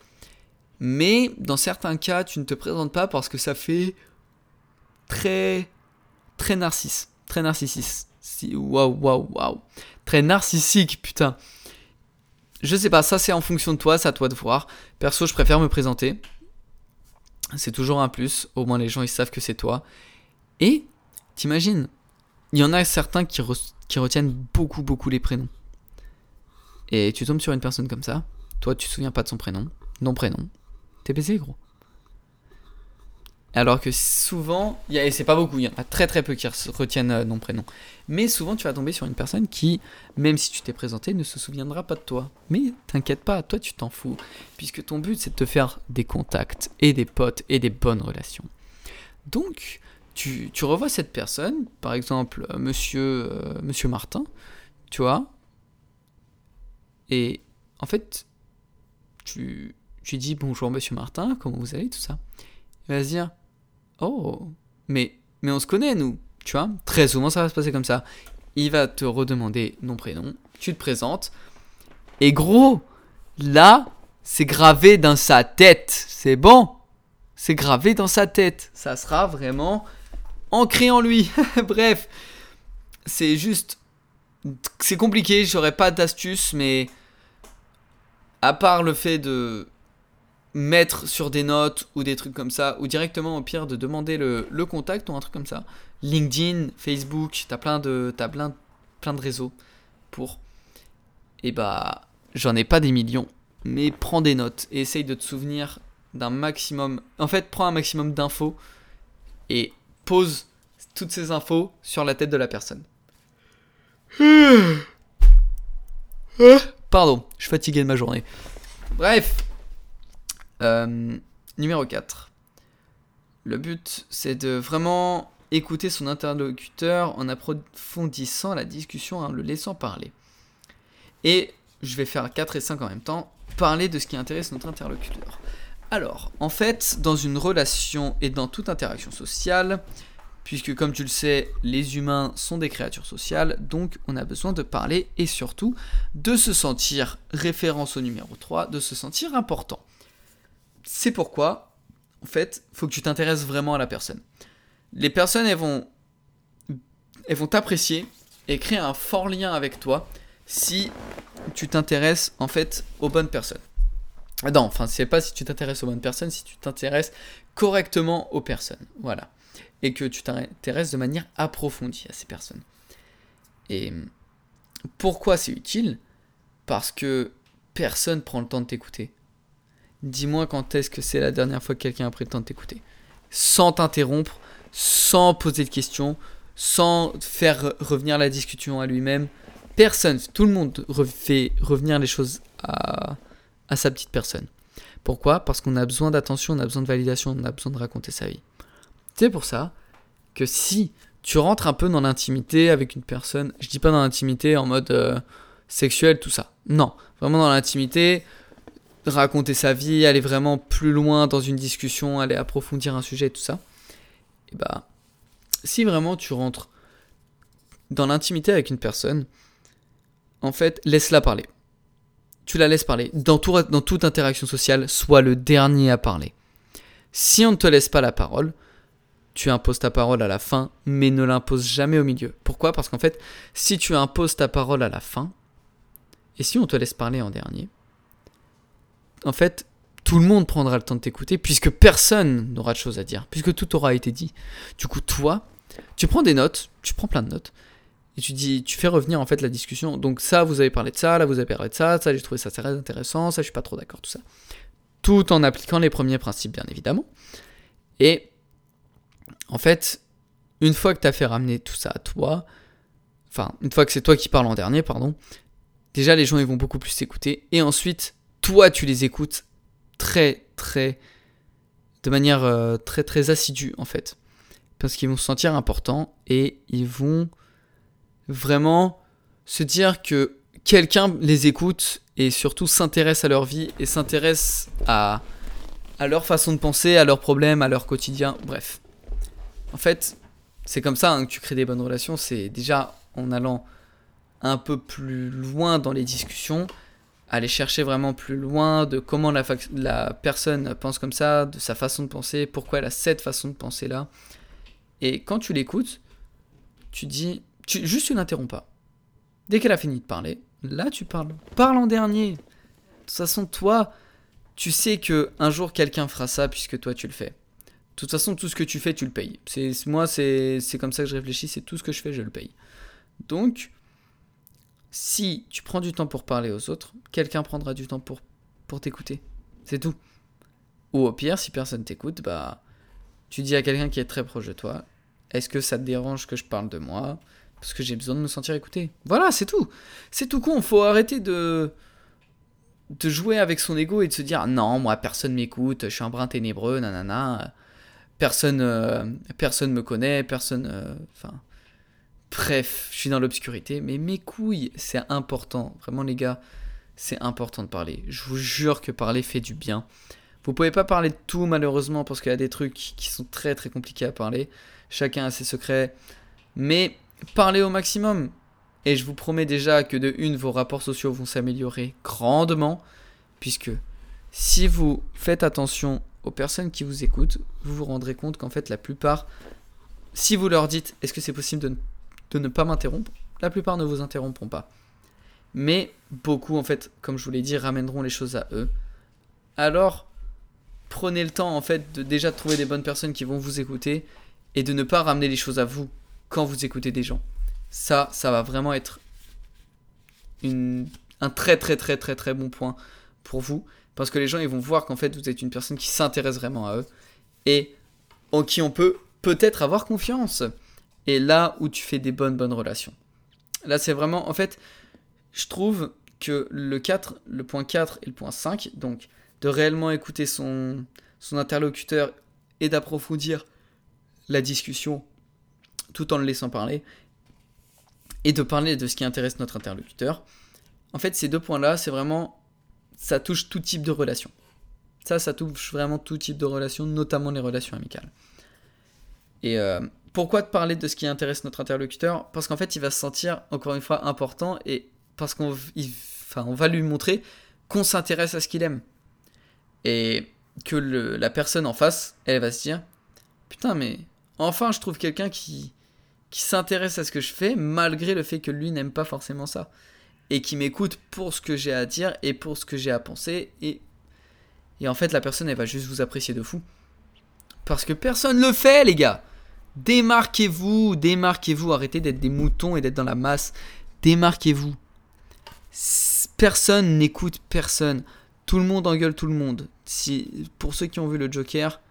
Mais dans certains cas, tu ne te présentes pas parce que ça fait très très narcisse, très narcissiste. Si, waouh, waouh, waouh. Très narcissique, putain. Je sais pas, ça c'est en fonction de toi, c'est à toi de voir. Perso, je préfère me présenter. C'est toujours un plus, au moins les gens ils savent que c'est toi. Et, t'imagines, il y en a certains qui, re- qui retiennent beaucoup, beaucoup les prénoms. Et tu tombes sur une personne comme ça, toi tu te souviens pas de son prénom, non prénom, t'es baisé gros. Alors que souvent, y a- et c'est pas beaucoup, il y en a très très peu qui re- retiennent euh, nom prénom. Mais souvent tu vas tomber sur une personne qui, même si tu t'es présenté, ne se souviendra pas de toi. Mais t'inquiète pas, toi tu t'en fous. Puisque ton but c'est de te faire des contacts et des potes et des bonnes relations. Donc, tu, tu revois cette personne, par exemple euh, monsieur, euh, monsieur Martin, tu vois, et en fait, tu, tu dis bonjour monsieur Martin, comment vous allez, tout ça. Il va se dire, oh, mais, mais on se connaît nous, tu vois. Très souvent ça va se passer comme ça. Il va te redemander nom, prénom, tu te présentes, et gros, là, c'est gravé dans sa tête, c'est bon, c'est gravé dans sa tête, ça sera vraiment ancré en lui. Bref, c'est juste, c'est compliqué, j'aurais pas d'astuce, mais à part le fait de mettre sur des notes ou des trucs comme ça, ou directement au pire de demander le, contact ou un truc comme ça. LinkedIn, Facebook, t'as plein de, t'as plein, plein de réseaux pour. Et bah, j'en ai pas des millions, mais prends des notes et essaye de te souvenir d'un maximum. En fait, prends un maximum d'infos et pose toutes ces infos sur la tête de la personne. Pardon, je suis fatigué de ma journée. Bref. Euh, numéro 4. Le but, c'est de vraiment écouter son interlocuteur en approfondissant la discussion, en le laissant parler. Et je vais faire 4 et 5 en même temps, parler de ce qui intéresse notre interlocuteur. Alors, en fait, dans une relation et dans toute interaction sociale, puisque comme tu le sais, les humains sont des créatures sociales, donc on a besoin de parler et surtout de se sentir, référence au numéro 3, de se sentir important. C'est pourquoi, en fait, faut que tu t'intéresses vraiment à la personne. Les personnes, elles vont elles vont t'apprécier et créer un fort lien avec toi si tu t'intéresses en fait aux bonnes personnes. Non, enfin, c'est pas si tu t'intéresses aux bonnes personnes, si tu t'intéresses correctement aux personnes. Voilà et que tu t'intéresses de manière approfondie à ces personnes. Et pourquoi c'est utile? Parce que personne prend le temps de t'écouter. Dis-moi quand est-ce que c'est la dernière fois que quelqu'un a pris le temps de t'écouter. Sans t'interrompre, sans poser de questions, sans faire revenir la discussion à lui-même. Personne, tout le monde fait revenir les choses à, à sa petite personne. Pourquoi? Parce qu'on a besoin d'attention, on a besoin de validation, on a besoin de raconter sa vie. C'est pour ça que si tu rentres un peu dans l'intimité avec une personne, je dis pas dans l'intimité en mode euh, sexuel, tout ça. Non, vraiment dans l'intimité, raconter sa vie, aller vraiment plus loin dans une discussion, aller approfondir un sujet, tout ça. Et bah, si vraiment tu rentres dans l'intimité avec une personne, en fait, laisse-la parler. Tu la laisses parler. Dans, tout, dans toute interaction sociale, sois le dernier à parler. Si on ne te laisse pas la parole, tu imposes ta parole à la fin, mais ne l'imposes jamais au milieu. Pourquoi? Parce qu'en fait, si tu imposes ta parole à la fin, et si on te laisse parler en dernier, en fait, tout le monde prendra le temps de t'écouter puisque personne n'aura de choses à dire, puisque tout aura été dit. Du coup, toi, tu prends des notes, tu prends plein de notes, et tu dis, tu fais revenir en fait la discussion. Donc ça, vous avez parlé de ça, là vous avez parlé de ça, ça j'ai trouvé ça très intéressant, ça je suis pas trop d'accord, tout ça. Tout en appliquant les premiers principes, bien évidemment. Et en fait, une fois que tu as fait ramener tout ça à toi, enfin, une fois que c'est toi qui parles en dernier, pardon, déjà les gens ils vont beaucoup plus t'écouter. Et ensuite, toi tu les écoutes très, très, de manière euh, très, très assidue en fait. Parce qu'ils vont se sentir importants et ils vont vraiment se dire que quelqu'un les écoute et surtout s'intéresse à leur vie et s'intéresse à, leur façon de penser, à leurs problèmes, à leur quotidien, bref. En fait, c'est comme ça hein, que tu crées des bonnes relations, c'est déjà en allant un peu plus loin dans les discussions, aller chercher vraiment plus loin de comment la personne pense comme ça, de sa façon de penser, pourquoi elle a cette façon de penser là. Et quand tu l'écoutes, tu dis, juste tu n'interromps pas. Dès qu'elle a fini de parler, là tu parles. Parle en dernier. De toute façon, toi, tu sais que un jour quelqu'un fera ça puisque toi tu le fais. De toute façon, tout ce que tu fais, tu le payes. C'est moi, c'est comme ça que je réfléchis. C'est tout ce que je fais, je le paye. Donc, si tu prends du temps pour parler aux autres, quelqu'un prendra du temps pour, pour t'écouter. C'est tout. Ou au pire, si personne t'écoute, bah, tu dis à quelqu'un qui est très proche de toi, est-ce que ça te dérange que je parle de moi? Parce que j'ai besoin de me sentir écouté. Voilà, c'est tout. C'est tout con. Faut arrêter de de jouer avec son ego et de se dire non, moi personne m'écoute, je suis un brin ténébreux, nanana. Personne, euh, personne me connaît, personne. Euh, enfin, Bref, je suis dans l'obscurité, mais mes couilles, c'est important. Vraiment, les gars, c'est important de parler. Je vous jure que parler fait du bien. Vous pouvez pas parler de tout, malheureusement, parce qu'il y a des trucs qui sont très très compliqués à parler. Chacun a ses secrets. Mais parlez au maximum. Et je vous promets déjà que de une, vos rapports sociaux vont s'améliorer grandement. Puisque si vous faites attention aux personnes qui vous écoutent, vous vous rendrez compte qu'en fait, la plupart, si vous leur dites est-ce que c'est possible de ne pas m'interrompre? La plupart ne vous interrompront pas. Mais beaucoup, en fait, comme je vous l'ai dit, ramèneront les choses à eux. Alors, prenez le temps, en fait, de déjà trouver des bonnes personnes qui vont vous écouter et de ne pas ramener les choses à vous quand vous écoutez des gens. Ça, ça va vraiment être une, un très très très très très bon point pour vous. Parce que les gens, ils vont voir qu'en fait, vous êtes une personne qui s'intéresse vraiment à eux et en qui on peut peut-être avoir confiance et là où tu fais des bonnes bonnes relations. Là, c'est vraiment, en fait, je trouve que le 4, le point 4 et le point 5, donc de réellement écouter son, son interlocuteur et d'approfondir la discussion tout en le laissant parler, et de parler de ce qui intéresse notre interlocuteur. En fait, ces deux points-là, c'est vraiment, ça touche tout type de relation. Ça, ça touche vraiment tout type de relation, notamment les relations amicales. Et euh, pourquoi te parler de ce qui intéresse notre interlocuteur? Parce qu'en fait, il va se sentir, encore une fois, important et parce qu'on enfin, va lui montrer qu'on s'intéresse à ce qu'il aime. Et que la personne en face, elle va se dire Putain, mais enfin, je trouve quelqu'un qui, qui s'intéresse à ce que je fais, malgré le fait que lui n'aime pas forcément ça. Et qui m'écoute pour ce que j'ai à dire et pour ce que j'ai à penser. Et, et en fait, la personne, elle va juste vous apprécier de fou. Parce que personne le fait, les gars. Démarquez-vous, démarquez-vous, arrêtez d'être des moutons et d'être dans la masse. Démarquez-vous. Personne n'écoute personne. Tout le monde engueule tout le monde. Si, pour ceux qui ont vu le Joker,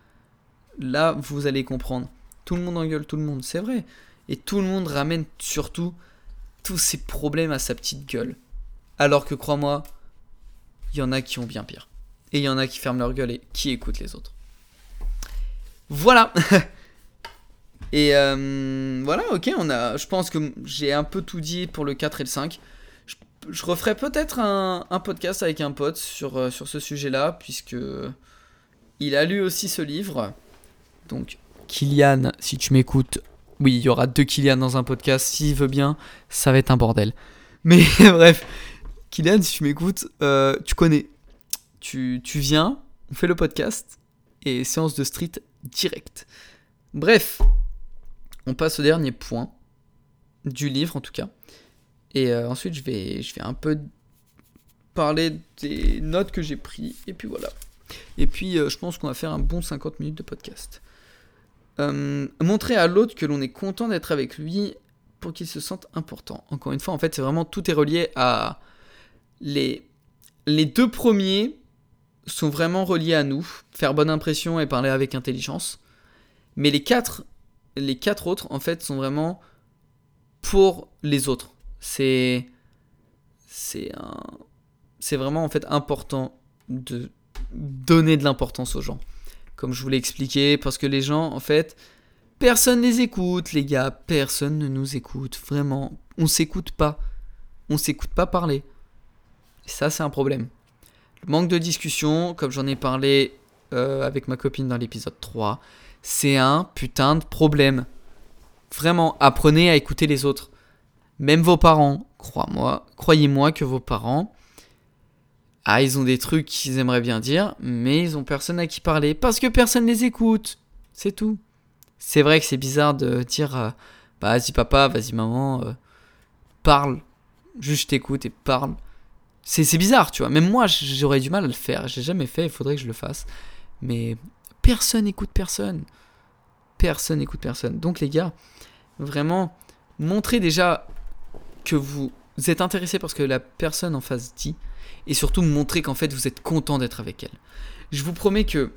là, vous allez comprendre. Tout le monde engueule tout le monde, c'est vrai. Et tout le monde ramène surtout tous ses problèmes à sa petite gueule. Alors que crois-moi, il y en a qui ont bien pire. Et il y en a qui ferment leur gueule et qui écoutent les autres. Voilà Et euh, voilà, ok, on a, je pense que j'ai un peu tout dit pour le 4 et le 5. Je, referai peut-être un, podcast avec un pote sur, euh, sur ce sujet-là, puisque il a lu aussi ce livre. Donc, Kylian, si tu m'écoutes, oui, il y aura deux Kylian dans un podcast. S'il veut bien, ça va être un bordel. Mais bref, Kylian, si tu m'écoutes, euh, tu connais. Tu, tu viens, on fait le podcast et séance de street direct. Bref, on passe au dernier point du livre en tout cas. Et euh, ensuite, je vais, un peu parler des notes que j'ai prises. Et puis voilà. Et puis, euh, je pense qu'on va faire un bon 50 minutes de podcast. Euh, montrer à l'autre que l'on est content d'être avec lui pour qu'il se sente important. Encore une fois, en fait, c'est vraiment tout est relié à les les deux premiers sont vraiment reliés à nous, faire bonne impression et parler avec intelligence. Mais les quatre, les quatre autres, en fait, sont vraiment pour les autres. C'est, c'est un, c'est vraiment en fait important de donner de l'importance aux gens. Comme je vous l'ai expliqué, parce que les gens, en fait, personne les écoute, les gars, personne ne nous écoute, vraiment. On s'écoute pas. On s'écoute pas parler. Ça, c'est un problème. Le manque de discussion, comme j'en ai parlé euh, avec ma copine dans l'épisode 3, c'est un putain de problème. Vraiment, apprenez à écouter les autres. Même vos parents, crois-moi, croyez-moi que vos parents, ah, ils ont des trucs qu'ils aimeraient bien dire, mais ils ont personne à qui parler parce que personne les écoute. C'est tout. C'est vrai que c'est bizarre de dire, euh, bah, vas-y papa, vas-y maman, euh, parle. Juste t'écoute et parle. C'est bizarre, tu vois. Même moi, j'aurais du mal à le faire. J'ai jamais fait, il faudrait que je le fasse. Mais personne n'écoute personne. Personne n'écoute personne. Donc les gars, vraiment, montrez déjà que vous êtes intéressé parce que la personne en face dit et surtout montrer qu'en fait vous êtes content d'être avec elle. Je vous promets que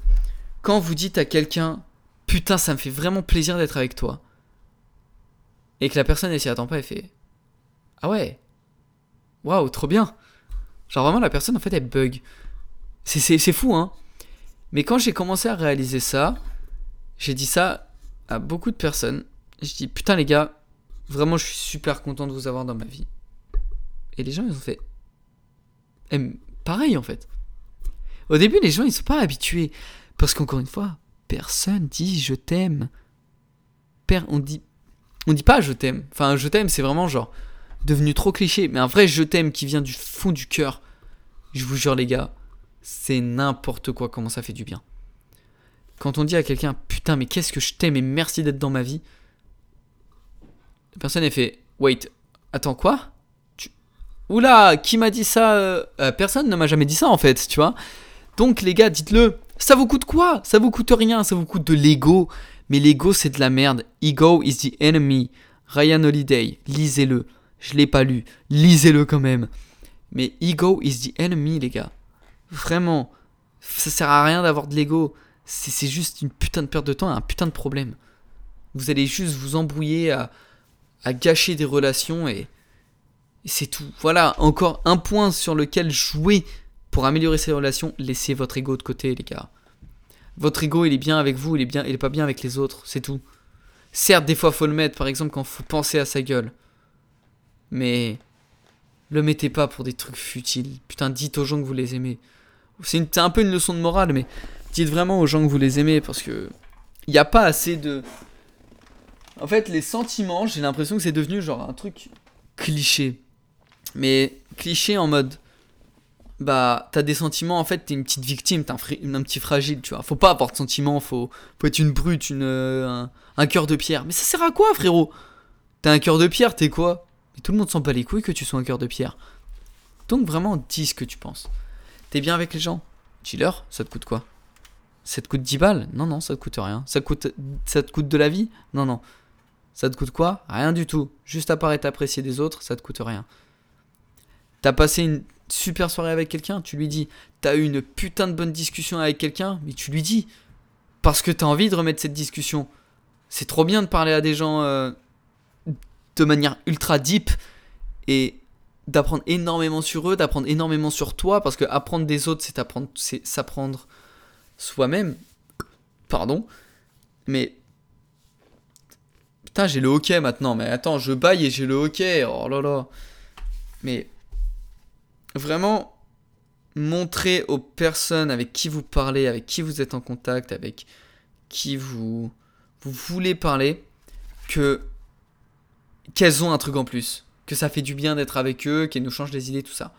quand vous dites à quelqu'un putain ça me fait vraiment plaisir d'être avec toi et que la personne elle s'y attend pas elle fait ah ouais waouh trop bien. Genre vraiment la personne en fait elle bug. C'est fou hein. Mais quand j'ai commencé à réaliser ça j'ai dit ça à beaucoup de personnes. Je dis putain les gars vraiment je suis super content de vous avoir dans ma vie. Et les gens ils ont fait pareil en fait. Au début, les gens ils sont pas habitués parce qu'encore une fois, personne dit je t'aime. On dit, on dit pas je t'aime. Enfin, je t'aime, c'est vraiment genre devenu trop cliché. Mais un vrai je t'aime qui vient du fond du cœur. Je vous jure les gars, c'est n'importe quoi comment ça fait du bien. Quand on dit à quelqu'un putain mais qu'est-ce que je t'aime et merci d'être dans ma vie, la personne elle fait wait attends quoi? Oula, qui m'a dit ça euh, euh, Personne ne m'a jamais dit ça en fait, tu vois. Donc les gars, dites-le. Ça vous coûte quoi? Ça vous coûte rien, ça vous coûte de l'ego. Mais l'ego, c'est de la merde. Ego is the enemy. Ryan Holiday, lisez-le. Je l'ai pas lu. Lisez-le quand même. Mais ego is the enemy, les gars. Vraiment. Ça sert à rien d'avoir de l'ego. C'est juste une putain de perte de temps et un putain de problème. Vous allez juste vous embrouiller à, à gâcher des relations et, c'est tout. Voilà, encore un point sur lequel jouer pour améliorer ces relations. Laissez votre ego de côté, les gars. Votre ego, il est bien avec vous, il est, bien, pas bien avec les autres, c'est tout. Certes, des fois, faut le mettre, par exemple, quand faut penser à sa gueule. Mais le mettez pas pour des trucs futiles. Putain, dites aux gens que vous les aimez. C'est un peu une leçon de morale, mais dites vraiment aux gens que vous les aimez parce que il n'y a pas assez de. En fait, les sentiments, j'ai l'impression que c'est devenu genre un truc cliché. Mais cliché en mode, bah, t'as des sentiments, en fait, t'es une petite victime, t'es un, petit fragile, tu vois. Faut pas avoir de sentiments, faut, faut être une brute, une, euh, un, cœur de pierre. Mais ça sert à quoi, frérot? T'as un cœur de pierre, t'es quoi? Tout le monde s'en bat les couilles que tu sois un cœur de pierre. Donc vraiment, dis ce que tu penses. T'es bien avec les gens? Dis-leur, ça te coûte quoi? Ça te coûte 10 balles? Non, non, ça te coûte rien. Ça, coûte, ça te coûte de la vie? Non, non. Ça te coûte quoi? Rien du tout. Juste à part être apprécié des autres, ça te coûte rien. T'as passé une super soirée avec quelqu'un, tu lui dis. T'as eu une putain de bonne discussion avec quelqu'un, mais tu lui dis. Parce que t'as envie de remettre cette discussion. C'est trop bien de parler à des gens euh, de manière ultra deep et d'apprendre énormément sur eux, d'apprendre énormément sur toi, parce que apprendre des autres, c'est apprendre, c'est s'apprendre soi-même. Pardon. Mais Putain, j'ai le hockey maintenant. Mais attends, je baille et j'ai le hockey. Oh là là. Mais vraiment montrer aux personnes avec qui vous parlez, avec qui vous êtes en contact, avec qui vous, voulez parler, que qu'elles ont un truc en plus, que ça fait du bien d'être avec eux, qu'elles nous changent les idées, tout ça.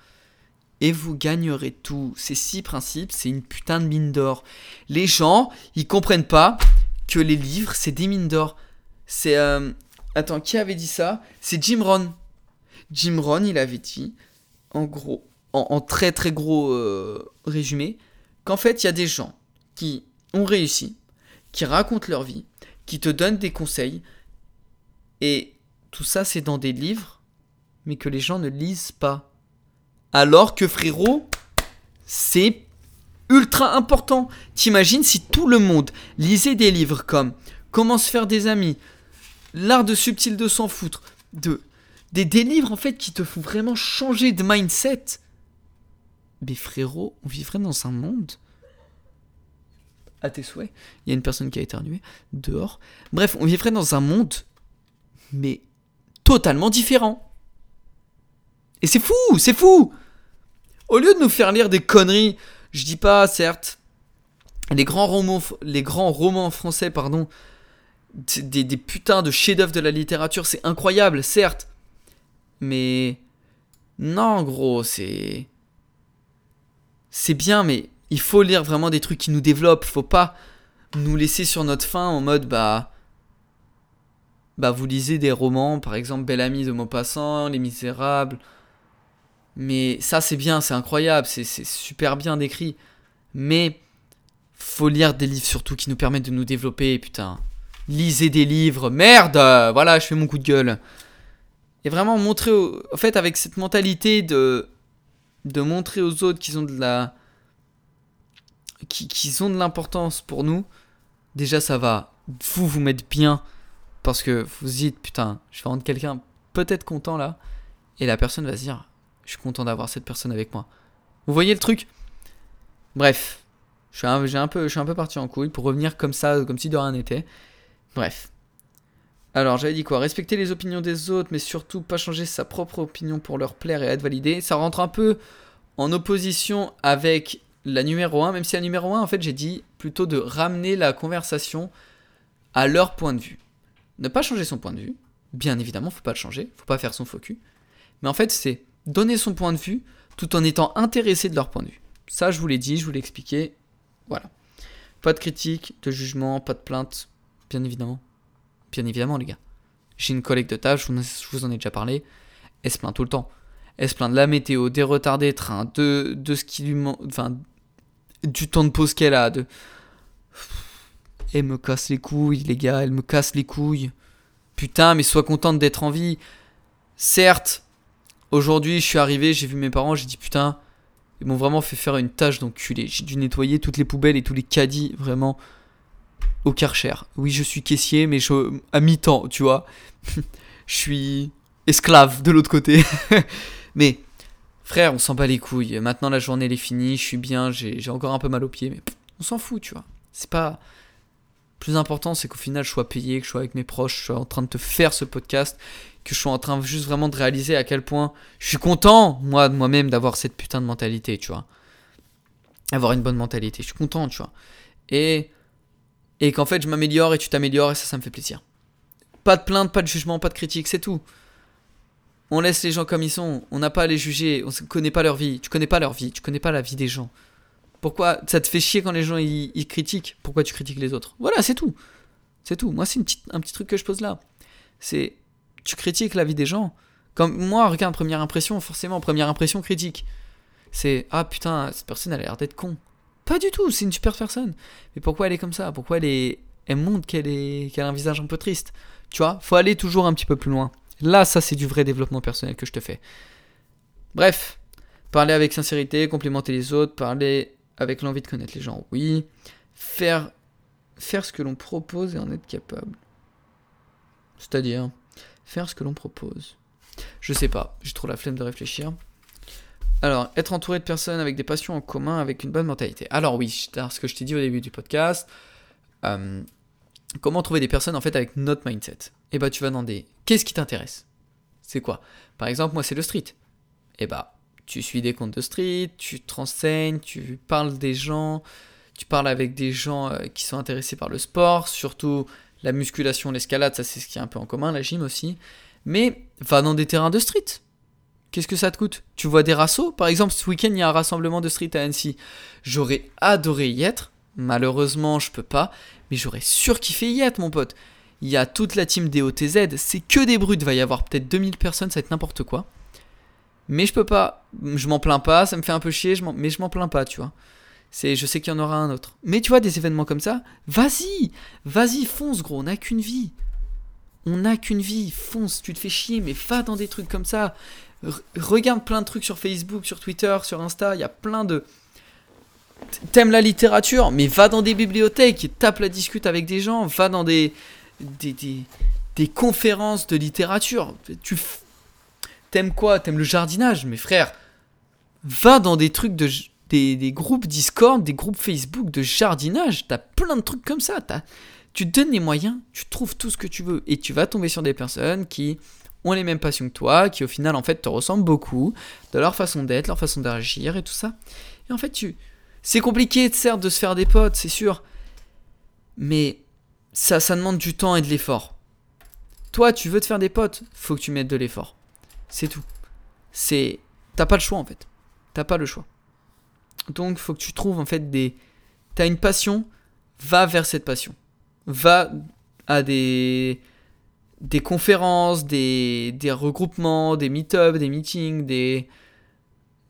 Et vous gagnerez tout. Ces six principes, c'est une putain de mine d'or. Les gens, ils comprennent pas que les livres, c'est des mines d'or. C'est... Euh, attends, qui avait dit ça? C'est Jim Rohn. Jim Rohn, il avait dit, en gros, en, très très gros euh, résumé, qu'en fait, il y a des gens qui ont réussi, qui racontent leur vie, qui te donnent des conseils, et tout ça, c'est dans des livres, mais que les gens ne lisent pas. Alors que frérot, c'est ultra important. T'imagines si tout le monde lisait des livres comme Comment se faire des amis, L'art de subtil de s'en foutre, de des, des livres en fait qui te font vraiment changer de mindset. Mais frérot, on vivrait dans un monde à tes souhaits. Il y a une personne qui a éternué dehors. Bref, on vivrait dans un monde mais totalement différent. Et c'est fou, c'est fou. Au lieu de nous faire lire des conneries, je dis pas, certes, les grands romans, les grands romans français, pardon, des, des putains de chefs-d'œuvre de la littérature, c'est incroyable, certes. Mais non, gros, c'est c'est bien, mais il faut lire vraiment des trucs qui nous développent. Faut pas nous laisser sur notre faim en mode bah bah vous lisez des romans, par exemple Belle Amie de Maupassant, Les Misérables. Mais ça c'est bien, c'est incroyable, c'est super bien décrit. Mais faut lire des livres surtout qui nous permettent de nous développer, putain. Lisez des livres, merde Voilà, je fais mon coup de gueule. Et vraiment montrer, en fait, avec cette mentalité de, de montrer aux autres qu'ils ont de la, qu'ils ont de l'importance pour nous, déjà ça va vous vous mettre bien parce que vous dites, putain, je vais rendre quelqu'un peut-être content là. Et la personne va se dire, je suis content d'avoir cette personne avec moi. Vous voyez le truc? Bref, je suis, un, un peu, je suis un peu parti en couille pour revenir comme ça, comme si de rien n'était. Bref. Alors, j'avais dit quoi? Respecter les opinions des autres, mais surtout pas changer sa propre opinion pour leur plaire et être validé. Ça rentre un peu en opposition avec la numéro 1, même si la numéro 1, en fait, j'ai dit plutôt de ramener la conversation à leur point de vue ne pas changer son point de vue. Bien évidemment, faut pas le changer, faut pas faire son focus. Mais en fait, c'est donner son point de vue tout en étant intéressé de leur point de vue. Ça, je vous l'ai dit, je vous l'ai expliqué. Voilà. Pas de critique, de jugement, pas de plainte, bien évidemment. Bien évidemment, les gars. J'ai une collègue de tâche, je vous en ai déjà parlé. Elle se plaint tout le temps. Elle se plaint de la météo, des retards des trains, de, de ce qui lui manque. Du temps de pause qu'elle a, elle me casse les couilles, les gars, elle me casse les couilles. Putain, mais sois contente d'être en vie. Certes, aujourd'hui, je suis arrivé, j'ai vu mes parents, j'ai dit putain, ils m'ont vraiment fait faire une tâche d'enculé. J'ai dû nettoyer toutes les poubelles et tous les caddies, vraiment, au Karcher. Oui, je suis caissier, mais je, à mi-temps, tu vois. je suis esclave de l'autre côté. mais, frère, on s'en bat les couilles. Maintenant, la journée, elle est finie, je suis bien, j'ai encore un peu mal aux pieds, mais on s'en fout, tu vois. C'est pas plus important, c'est qu'au final, je sois payé, que je sois avec mes proches, je sois en train de te faire ce podcast, que je sois en train juste vraiment de réaliser à quel point je suis content, moi, de moi-même, d'avoir cette putain de mentalité, tu vois. Avoir une bonne mentalité. Je suis content, tu vois. Et, et qu'en fait, je m'améliore et tu t'améliores et ça, ça me fait plaisir. Pas de plainte, pas de jugement, pas de critique, c'est tout. On laisse les gens comme ils sont, on n'a pas à les juger, on ne connaît pas leur vie, tu connais pas leur vie, tu connais pas la vie des gens. Pourquoi ça te fait chier quand les gens ils, critiquent? Pourquoi tu critiques les autres? Voilà, c'est tout. C'est tout. Moi, c'est un petit truc que je pose là. C'est tu critiques la vie des gens. Comme moi, regarde première impression, forcément, première impression critique. C'est ah putain, cette personne elle a l'air d'être con. Pas du tout, c'est une super personne. Mais pourquoi elle est comme ça? Pourquoi elle est elle montre qu'elle est qu'elle a un visage un peu triste? Tu vois, faut aller toujours un petit peu plus loin. Là, ça c'est du vrai développement personnel que je te fais. Bref, parler avec sincérité, complimenter les autres, parler avec l'envie de connaître les gens, oui. Faire, faire ce que l'on propose et en être capable. C'est-à-dire, faire ce que l'on propose. Je sais pas, j'ai trop la flemme de réfléchir. Alors, être entouré de personnes avec des passions en commun, avec une bonne mentalité. Alors oui, ce que je t'ai dit au début du podcast, euh, comment trouver des personnes en fait avec notre mindset? Et eh bah tu vas demander, qu'est-ce qui t'intéresse? C'est quoi? Par exemple, moi c'est le street. Et eh bah, tu suis des comptes de street, tu te renseignes, tu parles des gens, tu parles avec des gens euh, qui sont intéressés par le sport, surtout la musculation, l'escalade, ça c'est ce qui est un peu en commun, la gym aussi. Mais va dans des terrains de street. Qu'est-ce que ça te coûte? Tu vois des rassos? Par exemple, ce week-end, il y a un rassemblement de street à Annecy. J'aurais adoré y être. Malheureusement, je peux pas. Mais j'aurais surkiffé y être, mon pote. Il y a toute la team des OTZ. C'est que des brutes. Il va y avoir peut-être 2000 personnes. Ça va être n'importe quoi. Mais je peux pas. Je m'en plains pas, ça me fait un peu chier, mais je m'en plains pas, tu vois. Je sais qu'il y en aura un autre. Mais tu vois, des événements comme ça, vas-y, vas-y, fonce, gros, on n'a qu'une vie. On n'a qu'une vie, fonce, tu te fais chier, mais va dans des trucs comme ça. Regarde plein de trucs sur Facebook, sur Twitter, sur Insta, il y a plein de... T'aimes la littérature, mais va dans des bibliothèques, tape la discute avec des gens, va dans des, des, des, conférences de littérature. Tu t'aimes quoi? T'aimes le jardinage, mes frères Va dans des trucs de des, des, groupes Discord, des groupes Facebook de jardinage. T'as plein de trucs comme ça. As, tu te donnes les moyens, tu trouves tout ce que tu veux et tu vas tomber sur des personnes qui ont les mêmes passions que toi, qui au final en fait te ressemblent beaucoup, de leur façon d'être, leur façon d'agir et tout ça. Et en fait, tu c'est compliqué certes de se faire des potes, c'est sûr, mais ça ça demande du temps et de l'effort. Toi, tu veux te faire des potes, faut que tu mettes de l'effort. C'est tout. C'est t'as pas le choix en fait. T'as pas le choix. Donc, faut que tu trouves en fait des t'as une passion, va vers cette passion va à des, des conférences, des, des regroupements, des meet-ups, des meetings, des.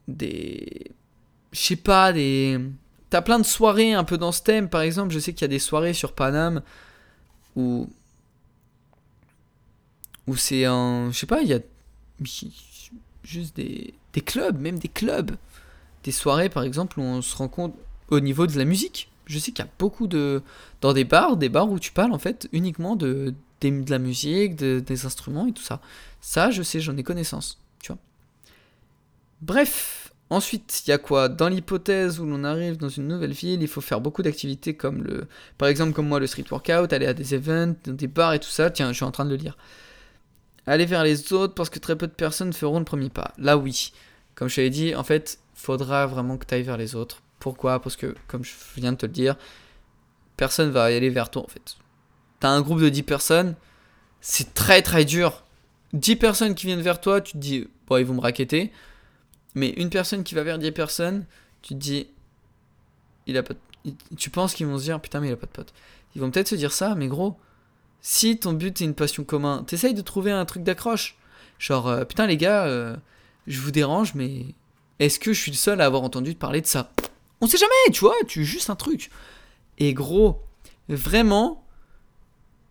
des. je sais pas, des. T'as plein de soirées un peu dans ce thème, par exemple. Je sais qu'il y a des soirées sur Paname où. où c'est un. Je sais pas, il y a. juste des, des clubs, même des clubs. Des soirées, par exemple, où on se rend compte au niveau de la musique je sais qu'il y a beaucoup de. Dans des bars, des bars où tu parles en fait uniquement de, de, la musique, des instruments et tout ça. Ça, je sais, j'en ai connaissance. Bref. Ensuite, il y a quoi? Dans l'hypothèse où l'on arrive dans une nouvelle ville, il faut faire beaucoup d'activités comme le. Par exemple, comme moi, le street workout, aller à des events, des bars et tout ça. Tiens, je suis en train de le lire. Aller vers les autres parce que très peu de personnes feront le premier pas. Là, oui. Comme je t'avais dit, en fait, faudra vraiment que tu ailles vers les autres pourquoi? Parce que, comme je viens de te le dire, personne va aller vers toi en fait. T'as un groupe de 10 personnes, c'est très très dur. 10 personnes qui viennent vers toi, tu te dis, bon, ils vont me raqueter. Mais une personne qui va vers 10 personnes, tu te dis, il a pas Tu penses qu'ils vont se dire, putain, mais il a pas de pote. Ils vont peut-être se dire ça, mais gros, si ton but est une passion commune, t'essayes de trouver un truc d'accroche. Genre, euh, putain, les gars, euh, je vous dérange, mais est-ce que je suis le seul à avoir entendu parler de ça? On sait jamais, tu vois, tu juste un truc. Et gros, vraiment,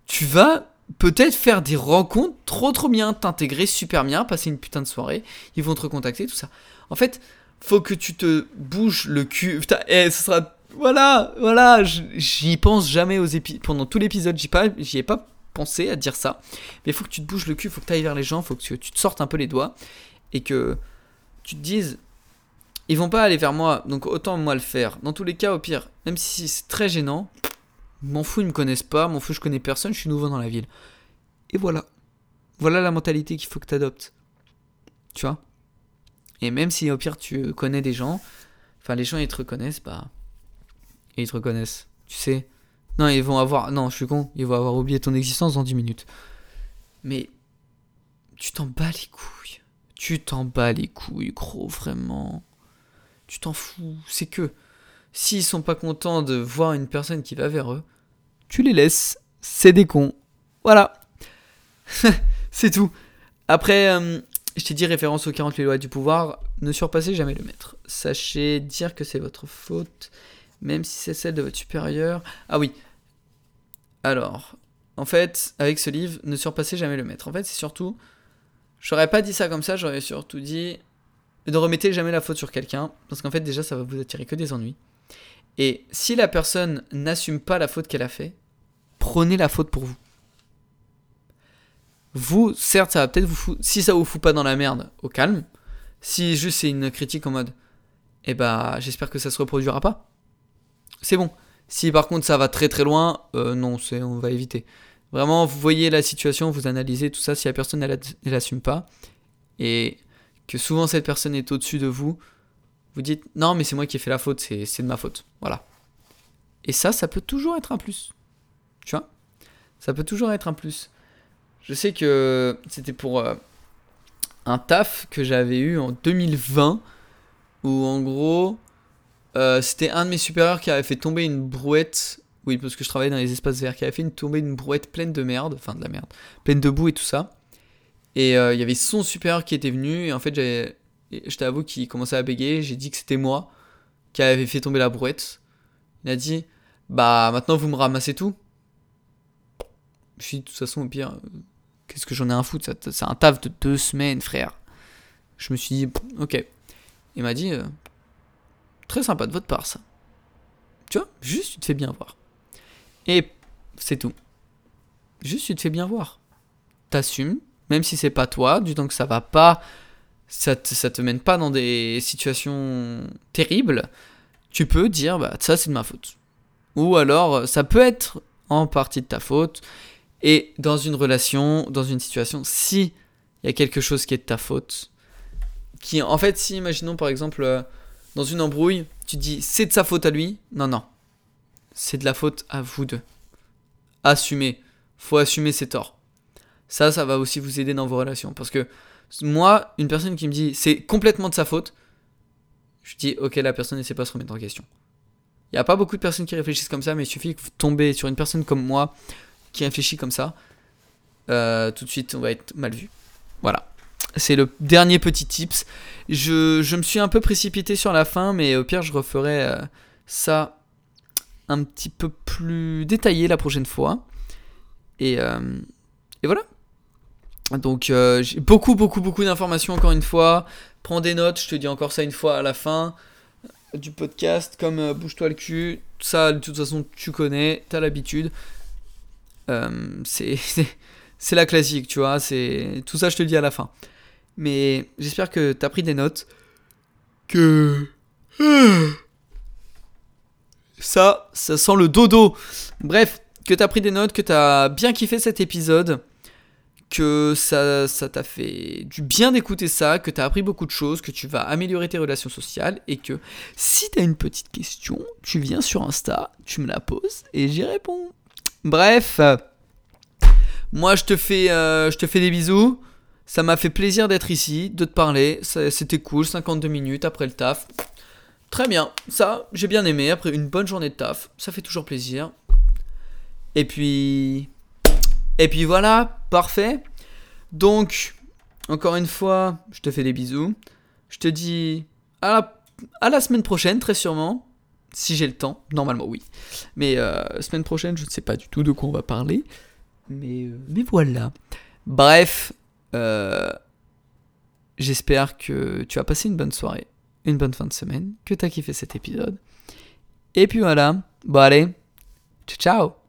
tu vas peut-être faire des rencontres trop trop bien, t'intégrer super bien, passer une putain de soirée, ils vont te recontacter, tout ça. En fait, faut que tu te bouges le cul. Putain, eh, ce sera. Voilà, voilà, j'y pense jamais aux épisodes. Pendant tout l'épisode, j'y, ai pas pensé à dire ça. Mais faut que tu te bouges le cul, faut que tu ailles vers les gens, faut que tu te sortes un peu les doigts et que tu te dises ils vont pas aller vers moi, donc autant moi le faire. Dans tous les cas, au pire, même si c'est très gênant, m'en fous, ils me connaissent pas, m'en fous, je connais personne, je suis nouveau dans la ville. Et voilà. Voilà la mentalité qu'il faut que tu adoptes. Tu vois? Et même si au pire tu connais des gens, enfin les gens ils te reconnaissent, bah. ils te reconnaissent. Tu sais Non, ils vont avoir. Non, je suis con, ils vont avoir oublié ton existence dans 10 minutes. Mais. Tu t'en bats les couilles. Tu t'en bats les couilles, gros, vraiment tu t'en fous. C'est que s'ils sont pas contents de voir une personne qui va vers eux, tu les laisses. C'est des cons. Voilà. c'est tout. Après, euh, je t'ai dit référence aux 40 lois du pouvoir, ne surpassez jamais le maître. Sachez dire que c'est votre faute, même si c'est celle de votre supérieur. Ah oui. Alors, en fait, avec ce livre, ne surpassez jamais le maître. En fait, c'est surtout. J'aurais pas dit ça comme ça, j'aurais surtout dit ne remettez jamais la faute sur quelqu'un, parce qu'en fait déjà ça va vous attirer que des ennuis. Et si la personne n'assume pas la faute qu'elle a fait, prenez la faute pour vous. Vous, certes, ça va peut-être vous foutre. Si ça vous fout pas dans la merde, au calme. Si juste c'est une critique en mode, eh bah, j'espère que ça se reproduira pas. C'est bon. Si par contre ça va très très loin, euh, non, c'est, on va éviter. Vraiment, vous voyez la situation, vous analysez tout ça. Si la personne elle, elle pas, et que souvent cette personne est au-dessus de vous, vous dites non mais c'est moi qui ai fait la faute, c'est de ma faute. Voilà. Et ça, ça peut toujours être un plus. Tu vois? Ça peut toujours être un plus. Je sais que c'était pour euh, un taf que j'avais eu en 2020, où en gros, euh, c'était un de mes supérieurs qui avait fait tomber une brouette. Oui, parce que je travaillais dans les espaces verts, qui avait fait une, tomber une brouette pleine de merde, enfin de la merde, pleine de boue et tout ça. Et euh, il y avait son supérieur qui était venu, et en fait, je t'avoue qu'il commençait à bégayer, j'ai dit que c'était moi. qui avait fait tomber la brouette. Il a dit Bah, maintenant vous me ramassez tout. Je suis de toute façon, au pire, euh, qu'est-ce que j'en ai un foutre? C'est un taf de deux semaines, frère. Je me suis dit Ok. Il m'a dit euh, Très sympa de votre part, ça. Tu vois, juste tu te fais bien voir. Et c'est tout. Juste tu te fais bien voir. T'assumes, même si c'est pas toi, du temps que ça va pas, ça te, ça te mène pas dans des situations terribles, tu peux dire bah ça c'est de ma faute. Ou alors ça peut être en partie de ta faute. Et dans une relation, dans une situation, si il y a quelque chose qui est de ta faute, qui en fait si imaginons par exemple euh, dans une embrouille, tu dis c'est de sa faute à lui, non non, c'est de la faute à vous deux. Assumez, faut assumer ses torts. Ça, ça va aussi vous aider dans vos relations. Parce que moi, une personne qui me dit c'est complètement de sa faute, je dis ok, la personne ne sait pas se remettre en question. Il n'y a pas beaucoup de personnes qui réfléchissent comme ça, mais il suffit que vous tombez sur une personne comme moi qui réfléchit comme ça, euh, tout de suite on va être mal vu. Voilà. C'est le dernier petit tips. Je, je, me suis un peu précipité sur la fin, mais au pire je referai euh, ça un petit peu plus détaillé la prochaine fois. Et, euh, et voilà. Donc j'ai beaucoup, beaucoup, beaucoup d'informations encore une fois. Prends des notes, je te dis encore ça une fois à la fin du podcast, comme bouge-toi le cul. Ça, de toute façon, tu connais, t'as l'habitude. c'est, c'est la classique, tu vois. C'est tout ça, je te le dis à la fin. Mais j'espère que t'as pris des notes. Que ça, ça sent le dodo. Bref, que t'as pris des notes, que t'as bien kiffé cet épisode, que ça ça t'a fait du bien d'écouter ça, que t'as appris beaucoup de choses, que tu vas améliorer tes relations sociales et que si t'as une petite question, tu viens sur Insta, tu me la poses et j'y réponds. Bref, moi je te fais, euh, je te fais des bisous. Ça m'a fait plaisir d'être ici, de te parler. C'était cool, 52 minutes après le taf. Très bien, ça, j'ai bien aimé après une bonne journée de taf. Ça fait toujours plaisir. Et puis. Et puis voilà, parfait. Donc, encore une fois, je te fais des bisous. Je te dis à la semaine prochaine, très sûrement. Si j'ai le temps. Normalement, oui. Mais euh, semaine prochaine, je ne sais pas du tout de quoi on va parler. Mais, euh, mais voilà. Bref, euh, j'espère que tu as passé une bonne soirée une bonne fin de semaine, que t'as kiffé cet épisode. Et puis voilà, bon allez, ciao ciao